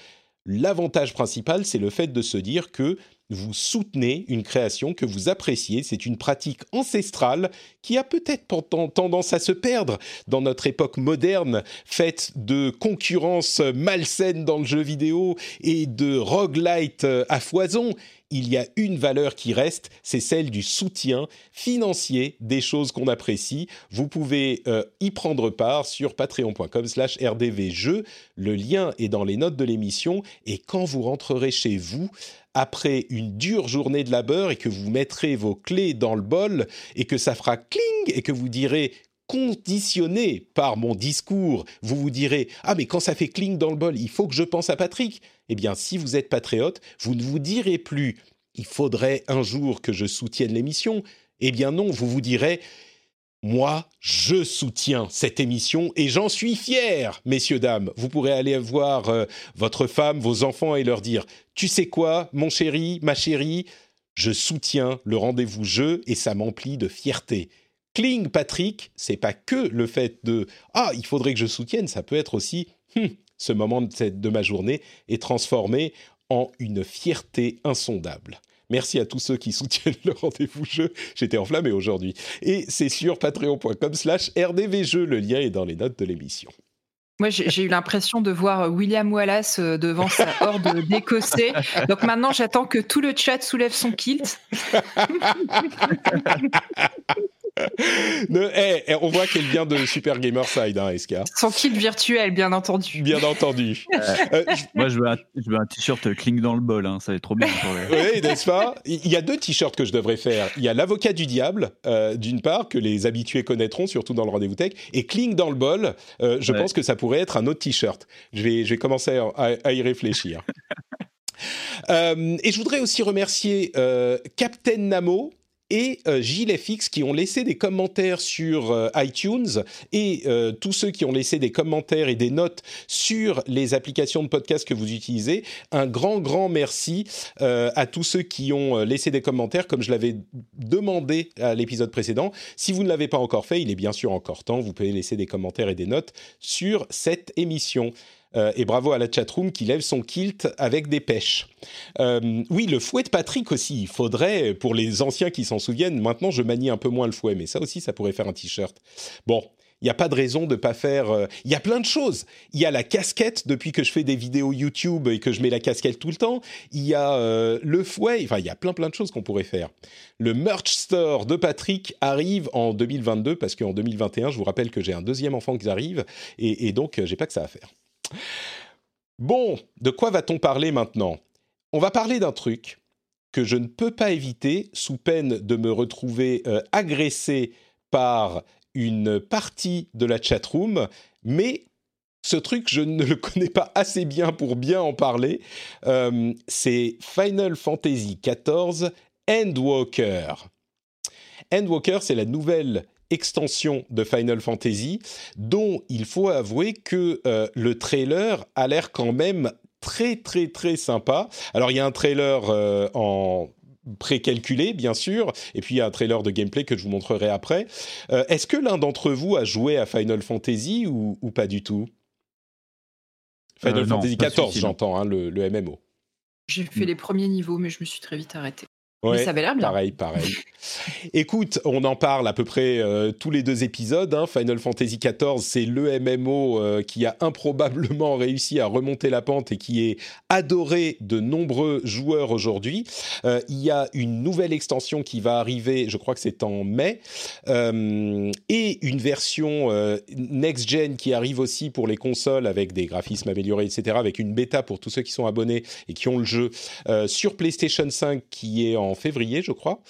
Speaker 1: l'avantage principal, c'est le fait de se dire que vous soutenez une création que vous appréciez. C'est une pratique ancestrale qui a peut-être tendance à se perdre dans notre époque moderne, faite de concurrence malsaine dans le jeu vidéo et de roguelite à foison il y a une valeur qui reste, c'est celle du soutien financier des choses qu'on apprécie. Vous pouvez euh, y prendre part sur patreon.com slash rdvjeux. Le lien est dans les notes de l'émission et quand vous rentrerez chez vous, après une dure journée de labeur et que vous mettrez vos clés dans le bol et que ça fera cling et que vous direz conditionné par mon discours, vous vous direz ah mais quand ça fait cling dans le bol, il faut que je pense à Patrick. Eh bien, si vous êtes patriote, vous ne vous direz plus il faudrait un jour que je soutienne l'émission. Eh bien non, vous vous direz moi, je soutiens cette émission et j'en suis fier, messieurs, dames. Vous pourrez aller voir euh, votre femme, vos enfants et leur dire, tu sais quoi, mon chéri, ma chérie, je soutiens le rendez-vous jeu et ça m'emplit de fierté. Kling Patrick, c'est pas que le fait de ah, il faudrait que je soutienne, ça peut être aussi hum, ce moment de, de ma journée est transformé en une fierté insondable. Merci à tous ceux qui soutiennent *laughs* le rendez-vous jeu. J'étais enflammé aujourd'hui. Et c'est sur patreon.com slash rdvjeux. Le lien est dans les notes de l'émission.
Speaker 2: Moi, j'ai eu l'impression de voir William Wallace euh, devant sa horde *laughs* d'Écossais. Donc maintenant, j'attends que tout le chat soulève son kilt. *laughs*
Speaker 1: Eh, eh, on voit qu'elle vient de Super Gamerside, hein, SK.
Speaker 2: Son kit virtuel, bien entendu.
Speaker 1: Bien entendu. *laughs*
Speaker 3: Euh, Moi, je veux un, t-shirt cling dans le bol, hein, ça va être trop bien.
Speaker 1: oui, n'est-ce pas? Il y a deux t-shirts que je devrais faire. Il y a l'avocat du diable, euh, d'une part, que les habitués connaîtront, surtout dans le rendez-vous tech, et cling dans le bol. Euh, je pense que ça pourrait être un autre t-shirt. Je vais, je vais commencer à, y réfléchir. *laughs* et je voudrais aussi remercier Captain Namo, et euh, GilFX qui ont laissé des commentaires sur euh, iTunes et euh, tous ceux qui ont laissé des commentaires et des notes sur les applications de podcast que vous utilisez. Un grand, grand merci à tous ceux qui ont laissé des commentaires comme je l'avais demandé à l'épisode précédent. Si vous ne l'avez pas encore fait, il est bien sûr encore temps. Vous pouvez laisser des commentaires et des notes sur cette émission. Euh, et bravo à la chatroom qui lève son kilt avec des pêches. Euh, oui, le fouet de Patrick aussi. Il faudrait, pour les anciens qui s'en souviennent, maintenant je manie un peu moins le fouet, mais ça aussi, ça pourrait faire un t-shirt. Bon, il n'y a pas de raison de pas faire. Euh, il y a plein de choses. Il y a la casquette depuis que je fais des vidéos YouTube et que je mets la casquette tout le temps. Il y a le fouet. Enfin, il y a plein plein de choses qu'on pourrait faire. Le merch store de Patrick arrive en 2022 parce qu'en 2021, je vous rappelle que j'ai un deuxième enfant qui arrive et, et donc j'ai pas que ça à faire. Bon, de quoi va-t-on parler maintenant? On va parler d'un truc que je ne peux pas éviter sous peine de me retrouver euh, agressé par une partie de la chatroom, mais ce truc, je ne le *laughs* connais pas assez bien pour bien en parler. Euh, c'est Final Fantasy XIV Endwalker. Endwalker, c'est la nouvelle extension de Final Fantasy, dont il faut avouer que euh, le trailer a l'air quand même très très très sympa. Alors il y a un trailer euh, en précalculé, bien sûr, et puis il y a un trailer de gameplay que je vous montrerai après. Est-ce que l'un d'entre vous a joué à Final Fantasy ou pas du tout? Final euh, Fantasy XIV, j'entends, hein, le, le, MMO.
Speaker 2: J'ai fait les premiers niveaux, mais je me suis très vite arrêté.
Speaker 1: Ouais, Mais ça avait l'air bien. Pareil, pareil. *laughs* Écoute, on en parle à peu près euh, tous les deux épisodes. Hein. Final Fantasy XIV, c'est le MMO euh, qui a improbablement réussi à remonter la pente et qui est adoré de nombreux joueurs aujourd'hui. Euh, il y a une nouvelle extension qui va arriver, je crois que c'est en mai, et une version next-gen qui arrive aussi pour les consoles avec des graphismes améliorés, etc., avec une bêta pour tous ceux qui sont abonnés et qui ont le jeu sur PlayStation 5 qui est en février, je crois.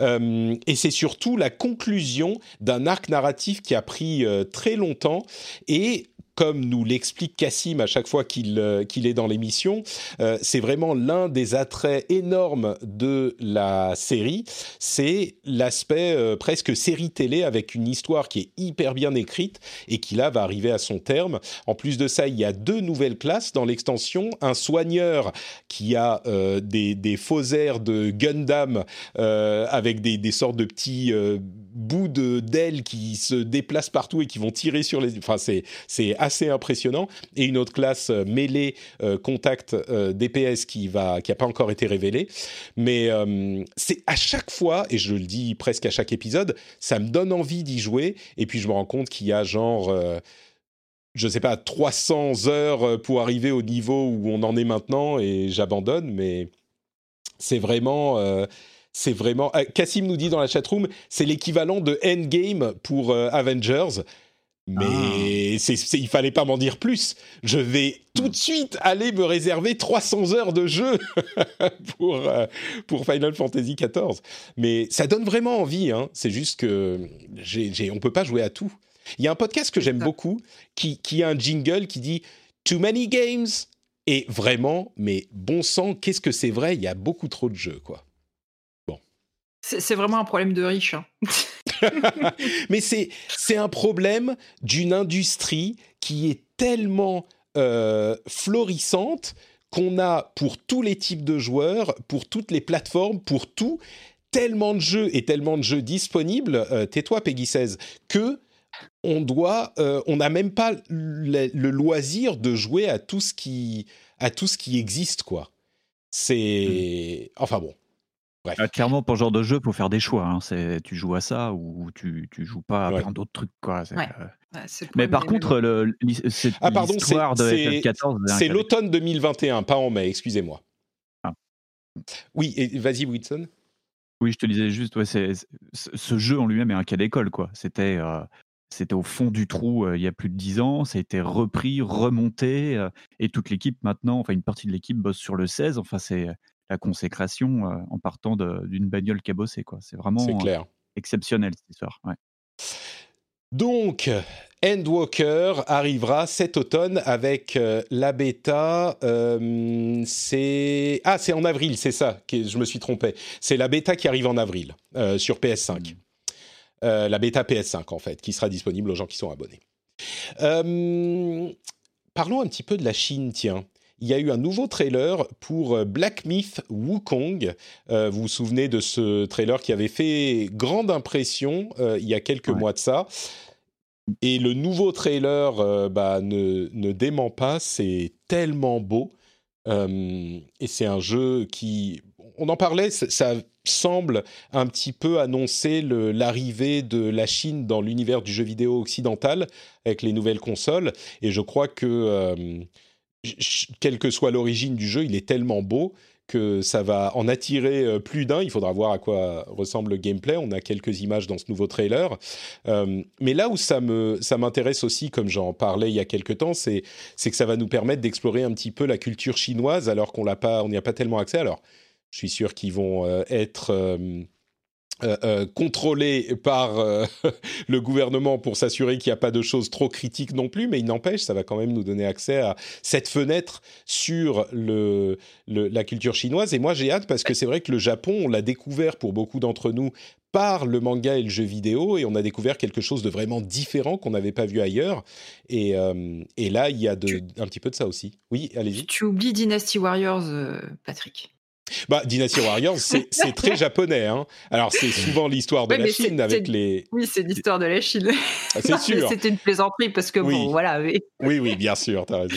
Speaker 1: Euh, et c'est surtout la conclusion d'un arc narratif qui a pris euh, très longtemps et comme nous l'explique Cassim à chaque fois qu'il euh, qu'il est dans l'émission, euh, c'est vraiment l'un des attraits énormes de la série, c'est l'aspect euh, presque série télé avec une histoire qui est hyper bien écrite et qui là va arriver à son terme. En plus de ça, il y a deux nouvelles classes dans l'extension, un soigneur qui a des, des faux airs de Gundam avec des, des, sortes de petits bouts d'ailes qui se déplacent partout et qui vont tirer sur les... Enfin, c'est assez impressionnant. Et une autre classe euh, mêlée euh, contact euh, DPS qui va qui a pas encore été révélée. Mais c'est à chaque fois, et je le dis presque à chaque épisode, ça me donne envie d'y jouer. Et puis je me rends compte qu'il y a genre je sais pas, 300 heures pour arriver au niveau où on en est maintenant et j'abandonne, mais c'est vraiment, c'est vraiment. Cassim nous dit dans la chatroom, c'est l'équivalent de Endgame pour Avengers. Mais ah. c'est, il fallait pas m'en dire plus. Je vais tout de suite aller me réserver 300 heures de jeu *laughs* pour, euh, pour Final Fantasy XIV. Mais ça donne vraiment envie. Hein. C'est juste que j'ai, j'ai, on peut pas jouer à tout. Il y a un podcast que j'aime beaucoup qui, qui a un jingle qui dit Too many games. Et vraiment, mais bon sang, qu'est-ce que c'est vrai? Il y a beaucoup trop de jeux, quoi.
Speaker 2: C'est, vraiment un problème de riche. Hein. *laughs* *laughs*
Speaker 1: Mais c'est, c'est un problème d'une industrie qui est tellement euh, florissante qu'on a pour tous les types de joueurs, pour toutes les plateformes, pour tout, tellement de jeux et tellement de jeux disponibles, euh, tais-toi Peggy 16, que on doit, euh, on n'a même pas le, loisir de jouer à tout ce qui, à tout ce qui existe, quoi. C'est, hmm. enfin bon,
Speaker 3: ah, clairement, pour ce genre de jeu, il faut faire des choix. Hein. C'est, tu joues à ça ou tu, tu joues pas à plein d'autres trucs. Quoi. Euh, mais par contre, le, cette ah, pardon, l'histoire de 14
Speaker 1: c'est l'automne 2021, pas en mai, excusez-moi. Ah. Oui, et, vas-y, Whitson.
Speaker 3: Oui, je te disais juste, ouais, c'est, ce jeu en lui-même est un cas d'école. Quoi. C'était, euh, c'était au fond du trou euh, il y a plus de 10 ans, ça a été repris, remonté, et toute l'équipe maintenant, enfin une partie de l'équipe bosse sur le 16. Enfin, c'est la consécration euh, en partant d'une bagnole cabossée. Quoi. C'est vraiment clair. exceptionnel cette histoire.
Speaker 1: Donc, Endwalker arrivera cet automne avec euh, la bêta. Euh, c'est ah, c'est en avril, c'est ça. Je me suis trompé. C'est la bêta qui arrive en avril sur PS5. Mmh. la bêta PS5 en fait, qui sera disponible aux gens qui sont abonnés. parlons un petit peu de la Chine, tiens il y a eu un nouveau trailer pour euh, Black Myth Wukong. Euh, vous vous souvenez de ce trailer qui avait fait grande impression euh, il y a quelques mois de ça. Et le nouveau trailer bah, ne, ne, dément pas, c'est tellement beau. et c'est un jeu qui, on en parlait, ça, semble un petit peu annoncer l'arrivée de la Chine dans l'univers du jeu vidéo occidental avec les nouvelles consoles. Et je crois que quelle que soit l'origine du jeu, il est tellement beau que ça va en attirer euh, plus d'un. Il faudra voir à quoi ressemble le gameplay. On a quelques images dans ce nouveau trailer. Euh, mais là où ça m'intéresse aussi, comme j'en parlais il y a quelques temps, c'est que ça va nous permettre d'explorer un petit peu la culture chinoise alors qu'on n'y a pas tellement accès. Alors, je suis sûr qu'ils vont euh, être contrôlé par *laughs* le gouvernement pour s'assurer qu'il n'y a pas de choses trop critiques non plus, mais il n'empêche, ça va quand même nous donner accès à cette fenêtre sur le, la culture chinoise. Et moi, j'ai hâte parce que c'est vrai que le Japon, on l'a découvert pour beaucoup d'entre nous par le manga et le jeu vidéo et on a découvert quelque chose de vraiment différent qu'on n'avait pas vu ailleurs. Et, euh, et là, il y a de, un petit peu de ça aussi. Oui, allez-y.
Speaker 2: Tu oublies Dynasty Warriors, euh, Patrick.
Speaker 1: Bah, Dynasty Warriors, c'est très *laughs* japonais. Hein. Alors, c'est souvent l'histoire de la Chine avec les.
Speaker 2: Oui, c'est l'histoire de la Chine.
Speaker 1: Ah, c'est *laughs* sûr.
Speaker 2: C'était une plaisanterie parce que, bon, voilà.
Speaker 1: Oui, oui, bien sûr, tu as raison.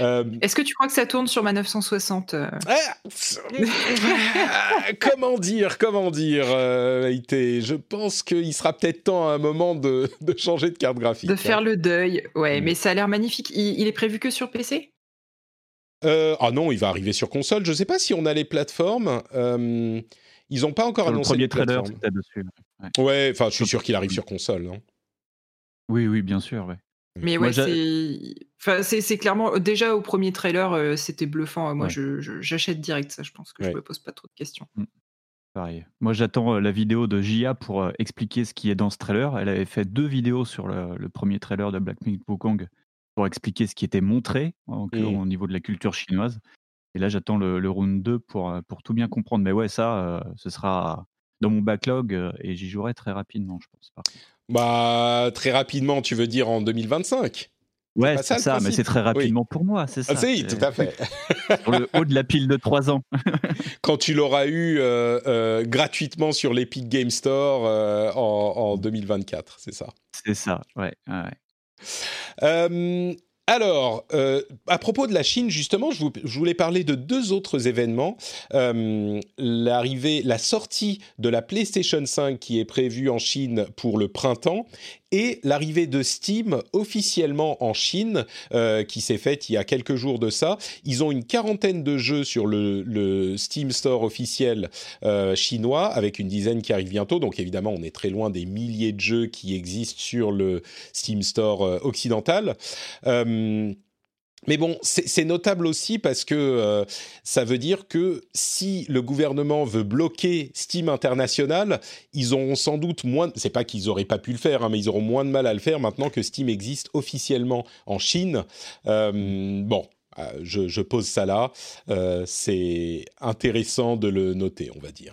Speaker 2: Euh, Est-ce que tu crois que ça tourne sur ma 960 euh
Speaker 1: ah, *laughs* Comment dire Comment dire euh, Je pense qu'il sera peut-être temps à un moment de, changer de carte graphique.
Speaker 2: De faire le deuil, ouais, mm. mais ça a l'air magnifique. Il, est prévu que sur PC
Speaker 1: Ah non, il va arriver sur console. Je ne sais pas si on a les plateformes. ils n'ont pas encore annoncé.
Speaker 3: Le premier trailer, dessus.
Speaker 1: Ouais, enfin, je suis sûr qu'il arrive sur console, non
Speaker 3: Oui, oui, bien sûr, ouais.
Speaker 2: Mais ouais, c'est clairement déjà au premier trailer, euh, c'était bluffant. Moi, j'achète direct ça. Je pense que je me pose pas trop de questions. Mmh.
Speaker 3: Pareil. Moi, j'attends euh, la vidéo de Jia pour euh, expliquer ce qui est dans ce trailer. Elle avait fait deux vidéos sur le, premier trailer de Black Myth Wukong pour expliquer ce qui était montré mmh. au niveau de la culture chinoise. Et là, j'attends le, round 2 pour, pour tout bien comprendre. Mais ouais, ça, ce sera dans mon backlog et j'y jouerai très rapidement, je pense.
Speaker 1: Bah, très rapidement, tu veux dire en 2025
Speaker 3: Ouais, c'est ça, mais c'est très rapidement pour moi, c'est ça.
Speaker 1: Ah, si, tout à fait. *laughs*
Speaker 3: sur le haut de la pile de 3 ans. *laughs*
Speaker 1: Quand tu l'auras eu euh, euh, gratuitement sur l'Epic Game Store euh, en, en, 2024, c'est ça?
Speaker 3: C'est ça, ouais.
Speaker 1: ouais. Alors, euh, à propos de la Chine, justement, je, voulais parler de deux autres événements. Euh, l'arrivée, la sortie de la PlayStation 5 qui est prévue en Chine pour le printemps et l'arrivée de Steam officiellement en Chine, euh, qui s'est faite il y a quelques jours de ça. Ils ont une quarantaine de jeux sur le, Steam Store officiel euh, chinois, avec une dizaine qui arrive bientôt. Donc évidemment, on est très loin des milliers de jeux qui existent sur le Steam Store euh, occidental. Mais bon, c'est notable aussi parce que euh, ça veut dire que si le gouvernement veut bloquer Steam International, ils auront sans doute moins. C'est pas qu'ils auraient pas pu le faire, hein, mais ils auront moins de mal à le faire maintenant que Steam existe officiellement en Chine. Euh, bon, euh, je, je, pose ça là. c'est intéressant de le noter, on va dire.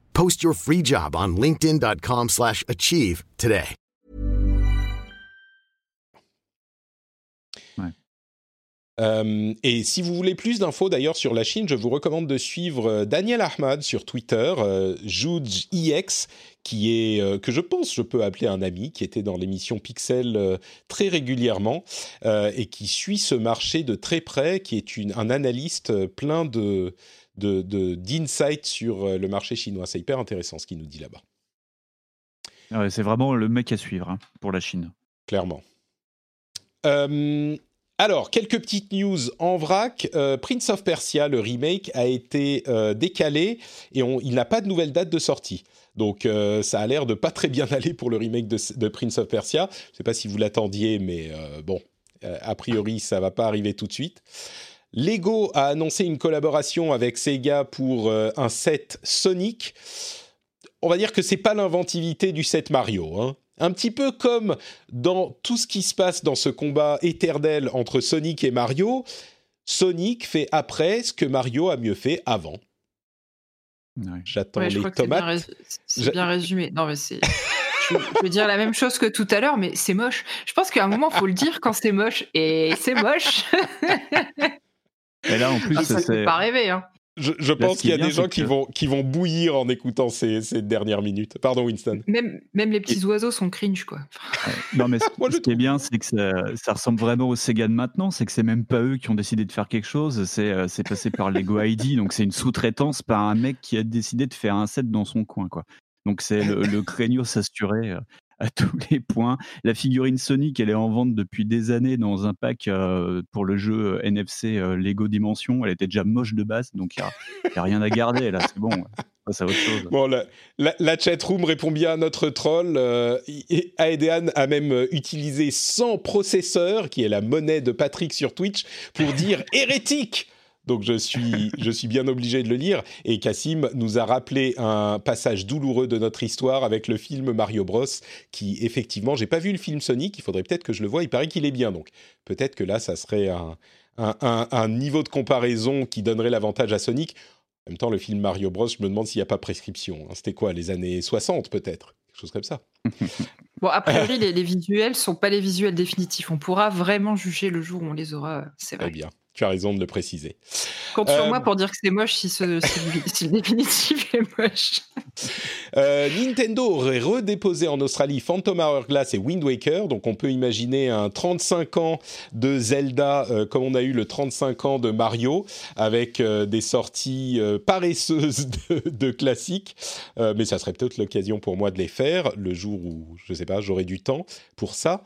Speaker 4: Post your free job on linkedin.com/achieve today.
Speaker 1: Euh, et si vous voulez plus d'infos d'ailleurs sur la Chine, je vous recommande de suivre euh, Daniel Ahmad sur Twitter, euh, EX, qui est euh, que je pense je peux appeler un ami, qui était dans l'émission Pixel très régulièrement et qui suit ce marché de très près, qui est une, un analyste plein de de, sur le marché chinois. C'est hyper intéressant ce qu'il nous dit là-bas.
Speaker 3: Ah c'est vraiment le mec à suivre hein, pour la Chine.
Speaker 1: Clairement. Euh, alors, quelques petites news en vrac. Euh, Prince of Persia, le remake, a été euh, décalé et il n'a pas de nouvelle date de sortie. Donc, euh, ça a l'air de pas très bien *laughs* aller pour le remake de, Prince of Persia. Je ne sais pas si vous l'attendiez, mais bon, a priori, ça va pas arriver tout de suite. Lego a annoncé une collaboration avec Sega pour un set Sonic. On va dire que c'est pas l'inventivité du set Mario. Hein. Un petit peu comme dans tout ce qui se passe dans ce combat éternel entre Sonic et Mario, Sonic fait après ce que Mario a mieux fait avant. J'attends les tomates.
Speaker 2: C'est bien, résumé. Non, mais c'est. je, veux dire la même chose que tout à l'heure, mais c'est moche. Je pense qu'à un moment, il faut le dire quand c'est moche. Et c'est moche. *laughs*
Speaker 3: et là, en plus, ah,
Speaker 2: ça ne fait pas rêver. Hein.
Speaker 1: Je, pense qu'il y a des gens qui, vont, qui vont bouillir en écoutant ces, ces dernières minutes. Pardon, Winston.
Speaker 2: Même, même les petits oiseaux sont cringe, quoi.
Speaker 3: non, mais ce, *laughs* qui est bien, c'est que ça, ressemble vraiment au Sega de maintenant. C'est que c'est même pas eux qui ont décidé de faire quelque chose. C'est euh, passé par Lego ID. *laughs* Donc, c'est une sous-traitance par un mec qui a décidé de faire un set dans son coin, quoi. Donc c'est le, le craigno s'assurer à *laughs* tous les points. La figurine Sonic, elle est en vente depuis des années dans un pack pour le jeu NFC Lego Dimension. Elle était déjà moche de base, donc il n'y a, rien à garder là, c'est bon. Autre chose.
Speaker 1: Bon, la, la, chatroom répond bien à notre troll. Euh, a même utilisé 100 processeurs, qui est la monnaie de Patrick sur Twitch, pour dire hérétique donc je suis, je suis bien obligé de le lire. Et Cassim nous a rappelé un passage douloureux de notre histoire avec le film Mario Bros, qui effectivement, j'ai pas vu le film Sonic, il faudrait peut-être que je le voie, il paraît qu'il est bien. Donc peut-être que là, ça serait un, un, niveau de comparaison qui donnerait l'avantage à Sonic. En même temps, le film Mario Bros, je me demande s'il n'y a pas prescription. Hein. C'était quoi, les années 60 peut-être? Quelque chose comme ça. *laughs*
Speaker 2: bon, a priori, les, les, visuels sont pas les visuels définitifs. On pourra vraiment juger le jour où on les aura, c'est vrai.
Speaker 1: Très bien. Tu as raison de le préciser.
Speaker 2: Compte sur moi euh, pour dire que c'est moche si, ce, *laughs* si, le définitif est moche.
Speaker 1: Euh, Nintendo aurait redéposé en Australie Phantom Hourglass et Wind Waker, donc on peut imaginer un 35 ans de Zelda euh, comme on a eu le 35 ans de Mario, avec des sorties paresseuses *laughs* de, de classiques, mais ça serait peut-être l'occasion pour moi de les faire le jour où, je ne sais pas, j'aurai du temps pour ça.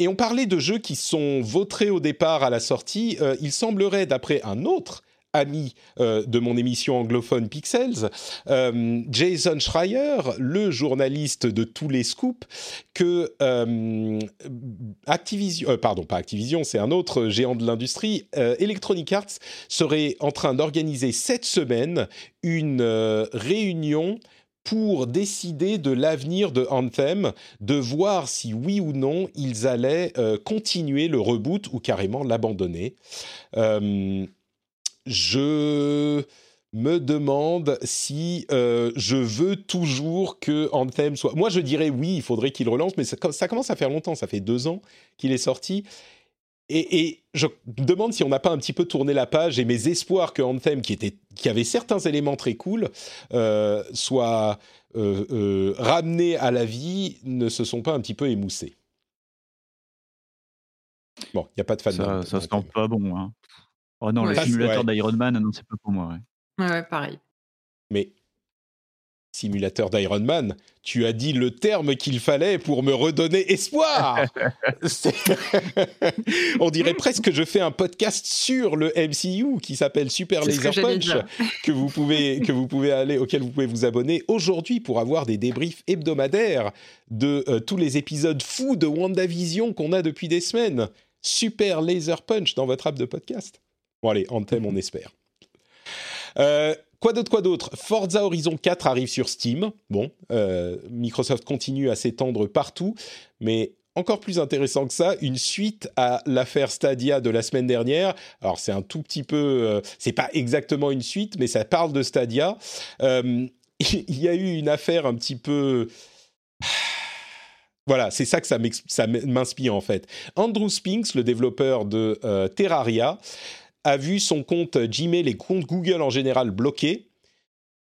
Speaker 1: Et on parlait de jeux qui sont vautrés au départ à la sortie. Euh, il semblerait, d'après un autre ami euh, de mon émission anglophone Pixels, euh, Jason Schreier, le journaliste de tous les scoops, que Activision, pardon, pas Activision, c'est un autre géant de l'industrie, Electronic Arts serait en train d'organiser cette semaine une réunion pour décider de l'avenir de Anthem, de voir si oui ou non ils allaient euh, continuer le reboot ou carrément l'abandonner. Euh, je me demande si euh, je veux toujours que Anthem soit... Moi, je dirais oui, il faudrait qu'il relance, mais ça, ça, commence à faire longtemps, ça fait deux ans qu'il est sorti. Et, je me demande si on n'a pas un petit peu tourné la page et mes espoirs que Anthem, qui, était, qui avait certains éléments très cool, euh, soit euh, euh, ramené à la vie, ne se sont pas un petit peu émoussés. Bon, il n'y a pas de fan.
Speaker 3: Ça, ça se sent pas bon. Hein. Oh non, le simulateur d'Iron Man, non, c'est pas pour moi.
Speaker 2: Ouais, ouais pareil.
Speaker 1: Mais simulateur d'Iron Man, tu as dit le terme qu'il fallait pour me redonner espoir. *laughs* *laughs* On dirait presque que je fais un podcast sur le MCU qui s'appelle Super Laser Punch *laughs* que vous pouvez que vous pouvez aller auquel vous pouvez vous abonner aujourd'hui pour avoir des débriefs hebdomadaires de euh, tous les épisodes fous de WandaVision qu'on a depuis des semaines. Super Laser Punch dans votre app de podcast. Bon allez, Anthem, on espère. Euh, Quoi d'autre, quoi d'autre? Forza Horizon 4 arrive sur Steam. Bon, euh, Microsoft continue à s'étendre partout, mais encore plus intéressant que ça, une suite à l'affaire Stadia de la semaine dernière. Alors c'est un tout petit peu, euh, c'est pas exactement une suite, mais ça parle de Stadia. Euh, *laughs* il y a eu une affaire un petit peu *sighs* voilà, c'est ça que ça m'inspire en fait. Andrew Spinks, le développeur de Terraria, a vu son compte Gmail et compte Google en général bloqués.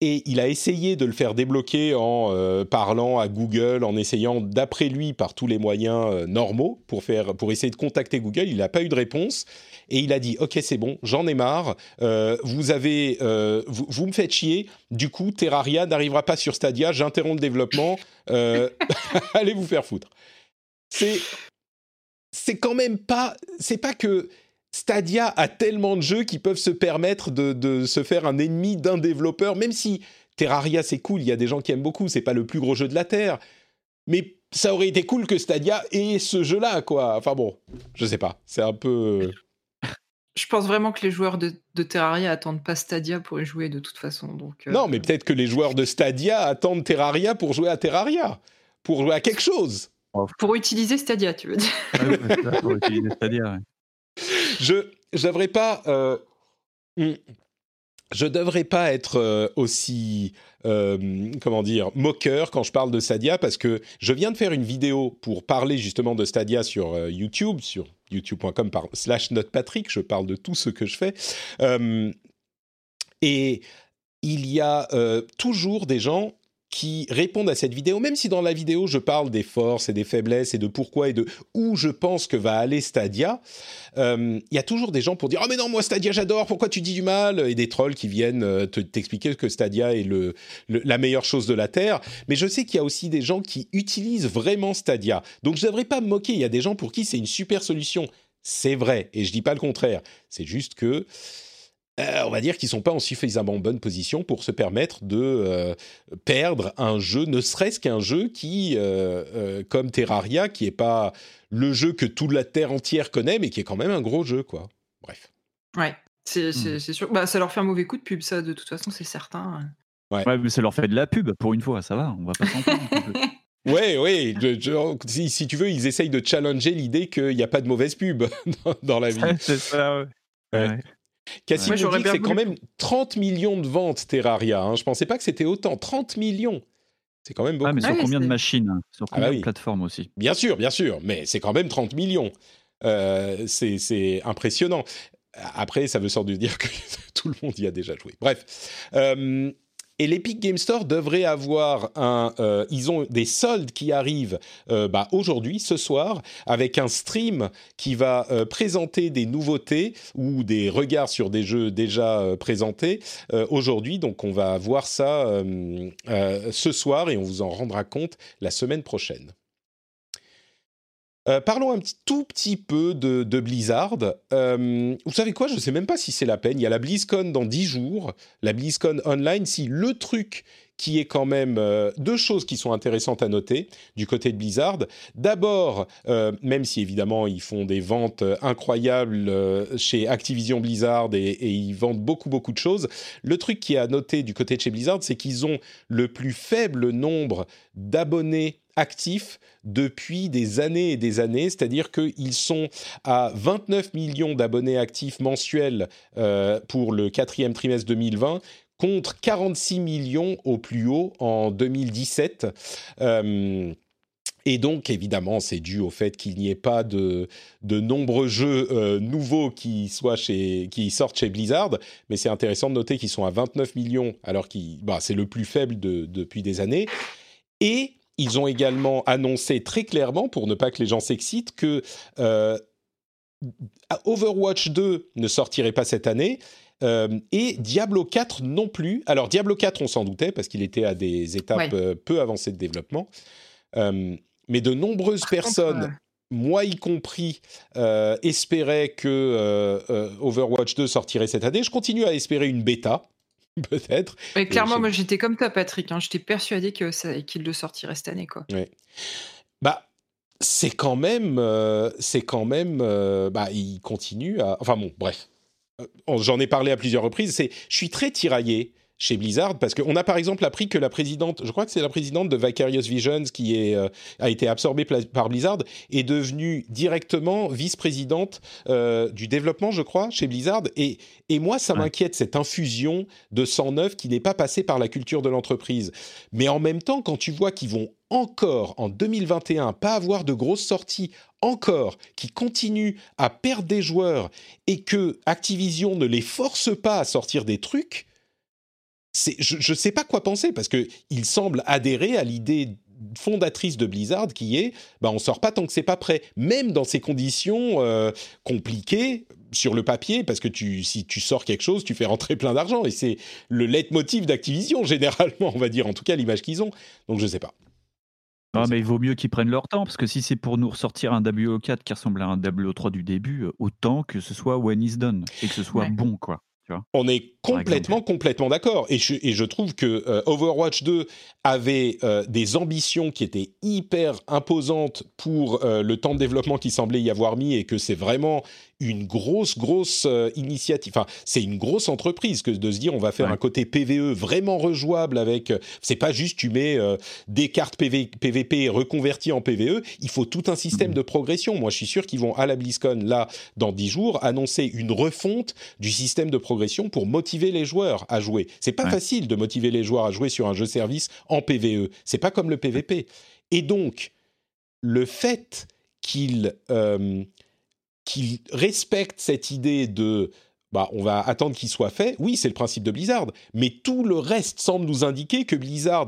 Speaker 1: Et il a essayé de le faire débloquer en euh, parlant à Google, en essayant d'après lui par tous les moyens euh, normaux pour, faire, pour essayer de contacter Google. Il n'a pas eu de réponse. Et il a dit, OK, c'est bon, j'en ai marre. Euh, vous, avez, vous, vous, me faites chier. Du coup, Terraria n'arrivera pas sur Stadia. J'interromps le développement. *laughs* allez vous faire foutre. C'est c'est quand même pas... C'est pas que Stadia a tellement de jeux qui peuvent se permettre de, se faire un ennemi d'un développeur, même si Terraria c'est cool, il y a des gens qui aiment beaucoup, c'est pas le plus gros jeu de la Terre, mais ça aurait été cool que Stadia ait ce jeu-là, quoi. Enfin bon, je sais pas, c'est un peu... *laughs*
Speaker 2: Je pense vraiment que les joueurs de, Terraria attendent pas Stadia pour y jouer de toute façon. Donc,
Speaker 1: euh, Non, mais peut-être que les joueurs de Stadia attendent Terraria pour jouer à Terraria, pour jouer à quelque chose.
Speaker 2: Pour utiliser Stadia, tu veux dire. Ah pour utiliser
Speaker 1: Stadia, je devrais pas euh, hmm, je devrais pas être euh, aussi euh, comment dire moqueur quand je parle de Stadia parce que je viens de faire une vidéo pour parler justement de Stadia sur YouTube sur youtube.com slash notepatrick je parle de tout ce que je fais. Et il y a toujours des gens qui répondent à cette vidéo, même si dans la vidéo je parle des forces et des faiblesses et de pourquoi et de où je pense que va aller Stadia, euh, il y a toujours des gens pour dire oh mais non moi Stadia j'adore, pourquoi tu dis du mal? Et des trolls qui viennent euh, te t'expliquer que Stadia est le, la meilleure chose de la terre. Mais je sais qu'il y a aussi des gens qui utilisent vraiment Stadia, donc je ne devrais pas me moquer. Il y a des gens pour qui c'est une super solution. C'est vrai et je dis pas le contraire. C'est juste que euh, on va dire qu'ils sont pas en suffisamment bonne position pour se permettre de euh, perdre un jeu, ne serait-ce qu'un jeu qui, euh, comme Terraria, qui est pas le jeu que toute la terre entière connaît, mais qui est quand même un gros jeu, quoi. Bref.
Speaker 2: Ouais, c'est hmm. sûr. Bah, ça leur fait un mauvais coup de pub, ça, de toute façon, c'est certain.
Speaker 3: Ouais. mais ça leur fait de la pub, pour une fois, ça va, on va pas s'en *laughs*
Speaker 1: Ouais, ouais. si, si, tu veux, ils essayent de challenger l'idée qu'il n'y a pas de mauvaise pub *laughs* dans, la vie. *laughs*
Speaker 3: c'est ça, ouais.
Speaker 1: Cassie dit que c'est quand même 30 millions de ventes Terraria. Hein. Je pensais pas que c'était autant. 30 millions. C'est quand même beaucoup.
Speaker 3: Ah, mais sur combien de machines hein? Sur ah, combien bah de plateformes aussi?
Speaker 1: Bien sûr, bien sûr. Mais c'est quand même 30 millions. Euh, c'est impressionnant. Après, ça veut sans doute dire que *laughs* tout le monde y a déjà joué. Bref. Euh, et l'Epic Game Store devrait avoir un. Euh, ils ont des soldes qui arrivent euh, bah, aujourd'hui, ce soir, avec un stream qui va euh, présenter des nouveautés ou des regards sur des jeux déjà présentés aujourd'hui. Donc, on va voir ça ce soir et on vous en rendra compte la semaine prochaine. Euh, parlons un tout petit peu de, Blizzard. Euh, vous savez quoi? Je ne sais même pas si c'est la peine. Il y a la BlizzCon dans 10 jours, la BlizzCon Online. Si le truc qui est quand même euh, deux choses qui sont intéressantes à noter du côté de Blizzard. D'abord, même si évidemment ils font des ventes incroyables chez Activision Blizzard et, et, ils vendent beaucoup beaucoup de choses, le truc qui est à noter du côté de chez Blizzard, c'est qu'ils ont le plus faible nombre d'abonnés actifs depuis des années et des années, c'est-à-dire qu'ils sont à 29 millions d'abonnés actifs mensuels euh, pour le quatrième trimestre 2020 contre 46 millions au plus haut en 2017. Euh, et donc, évidemment, c'est dû au fait qu'il n'y ait pas de, de nombreux jeux euh, nouveaux qui, soient chez, qui sortent chez Blizzard. Mais c'est intéressant de noter qu'ils sont à 29 millions, alors que bah, c'est le plus faible de, depuis des années. Et ils ont également annoncé très clairement, pour ne pas que les gens s'excitent, que euh, Overwatch 2 ne sortirait pas cette année. Euh, et Diablo 4 non plus. Alors Diablo 4, on s'en doutait parce qu'il était à des étapes euh, peu avancées de développement. mais de nombreuses personnes, moi y compris, espéraient que Overwatch 2 sortirait cette année. Je continue à espérer une bêta. *laughs* peut-être.
Speaker 2: Mais clairement, moi j'étais comme toi, Patrick. Hein. J'étais persuadé que qu'il le sortirait cette année, quoi.
Speaker 1: Bah, c'est quand même, euh, c'est quand même, euh, bah, il continue à. Enfin bon, bref. Euh, j'en ai parlé à plusieurs reprises. C'est, je suis très tiraillé chez Blizzard parce qu'on a par exemple appris que la présidente, je crois que c'est la présidente de Vicarious Visions qui est, euh, a été absorbée par Blizzard, est devenue directement vice-présidente euh, du développement, je crois, chez Blizzard. Et, et moi, ça m'inquiète cette infusion de sang neuf qui n'est pas passée par la culture de l'entreprise. Mais en même temps, quand tu vois qu'ils vont encore en 2021 pas avoir de grosses sorties encore, qui continuent à perdre des joueurs et que Activision ne les force pas à sortir des trucs, je ne sais pas quoi penser parce que il semble adhérer à l'idée fondatrice de Blizzard qui est bah on sort pas tant que c'est pas prêt. Même dans ces conditions euh, compliquées sur le papier parce que tu si tu sors quelque chose tu fais rentrer plein d'argent. Et c'est le leitmotiv d'Activision *laughs* généralement on va dire en tout cas l'image qu'ils ont. Donc je sais pas.
Speaker 3: Non, mais il vaut mieux qu'ils prennent leur temps, parce que si c'est pour nous ressortir un WO4 qui ressemble à un WO3 du début, euh, autant que ce soit when is done, et que ce soit bon, quoi.
Speaker 1: On est complètement, complètement d'accord. Et je, et je trouve que euh, Overwatch 2 avait euh, des ambitions qui étaient hyper imposantes pour euh, le temps de développement qui semblait y avoir mis et que c'est vraiment une grosse, grosse euh, initiative. Enfin, c'est une grosse entreprise que de se dire on va faire un côté PVE vraiment rejouable avec. Euh, c'est pas juste tu mets euh, des cartes PVP reconverties en PVE. Il faut tout un système mhm. de progression. Moi, je suis sûr qu'ils vont à la BlizzCon là dans 10 jours annoncer une refonte du système de progression pour motiver les joueurs à jouer. C'est pas facile de motiver les joueurs à jouer sur un jeu service en PVE. C'est pas comme le PVP. Et donc, le fait qu'ils qu'il respecte cette idée de bah, on va attendre qu'il soit fait. Oui, c'est le principe de Blizzard, mais tout le reste semble nous indiquer que Blizzard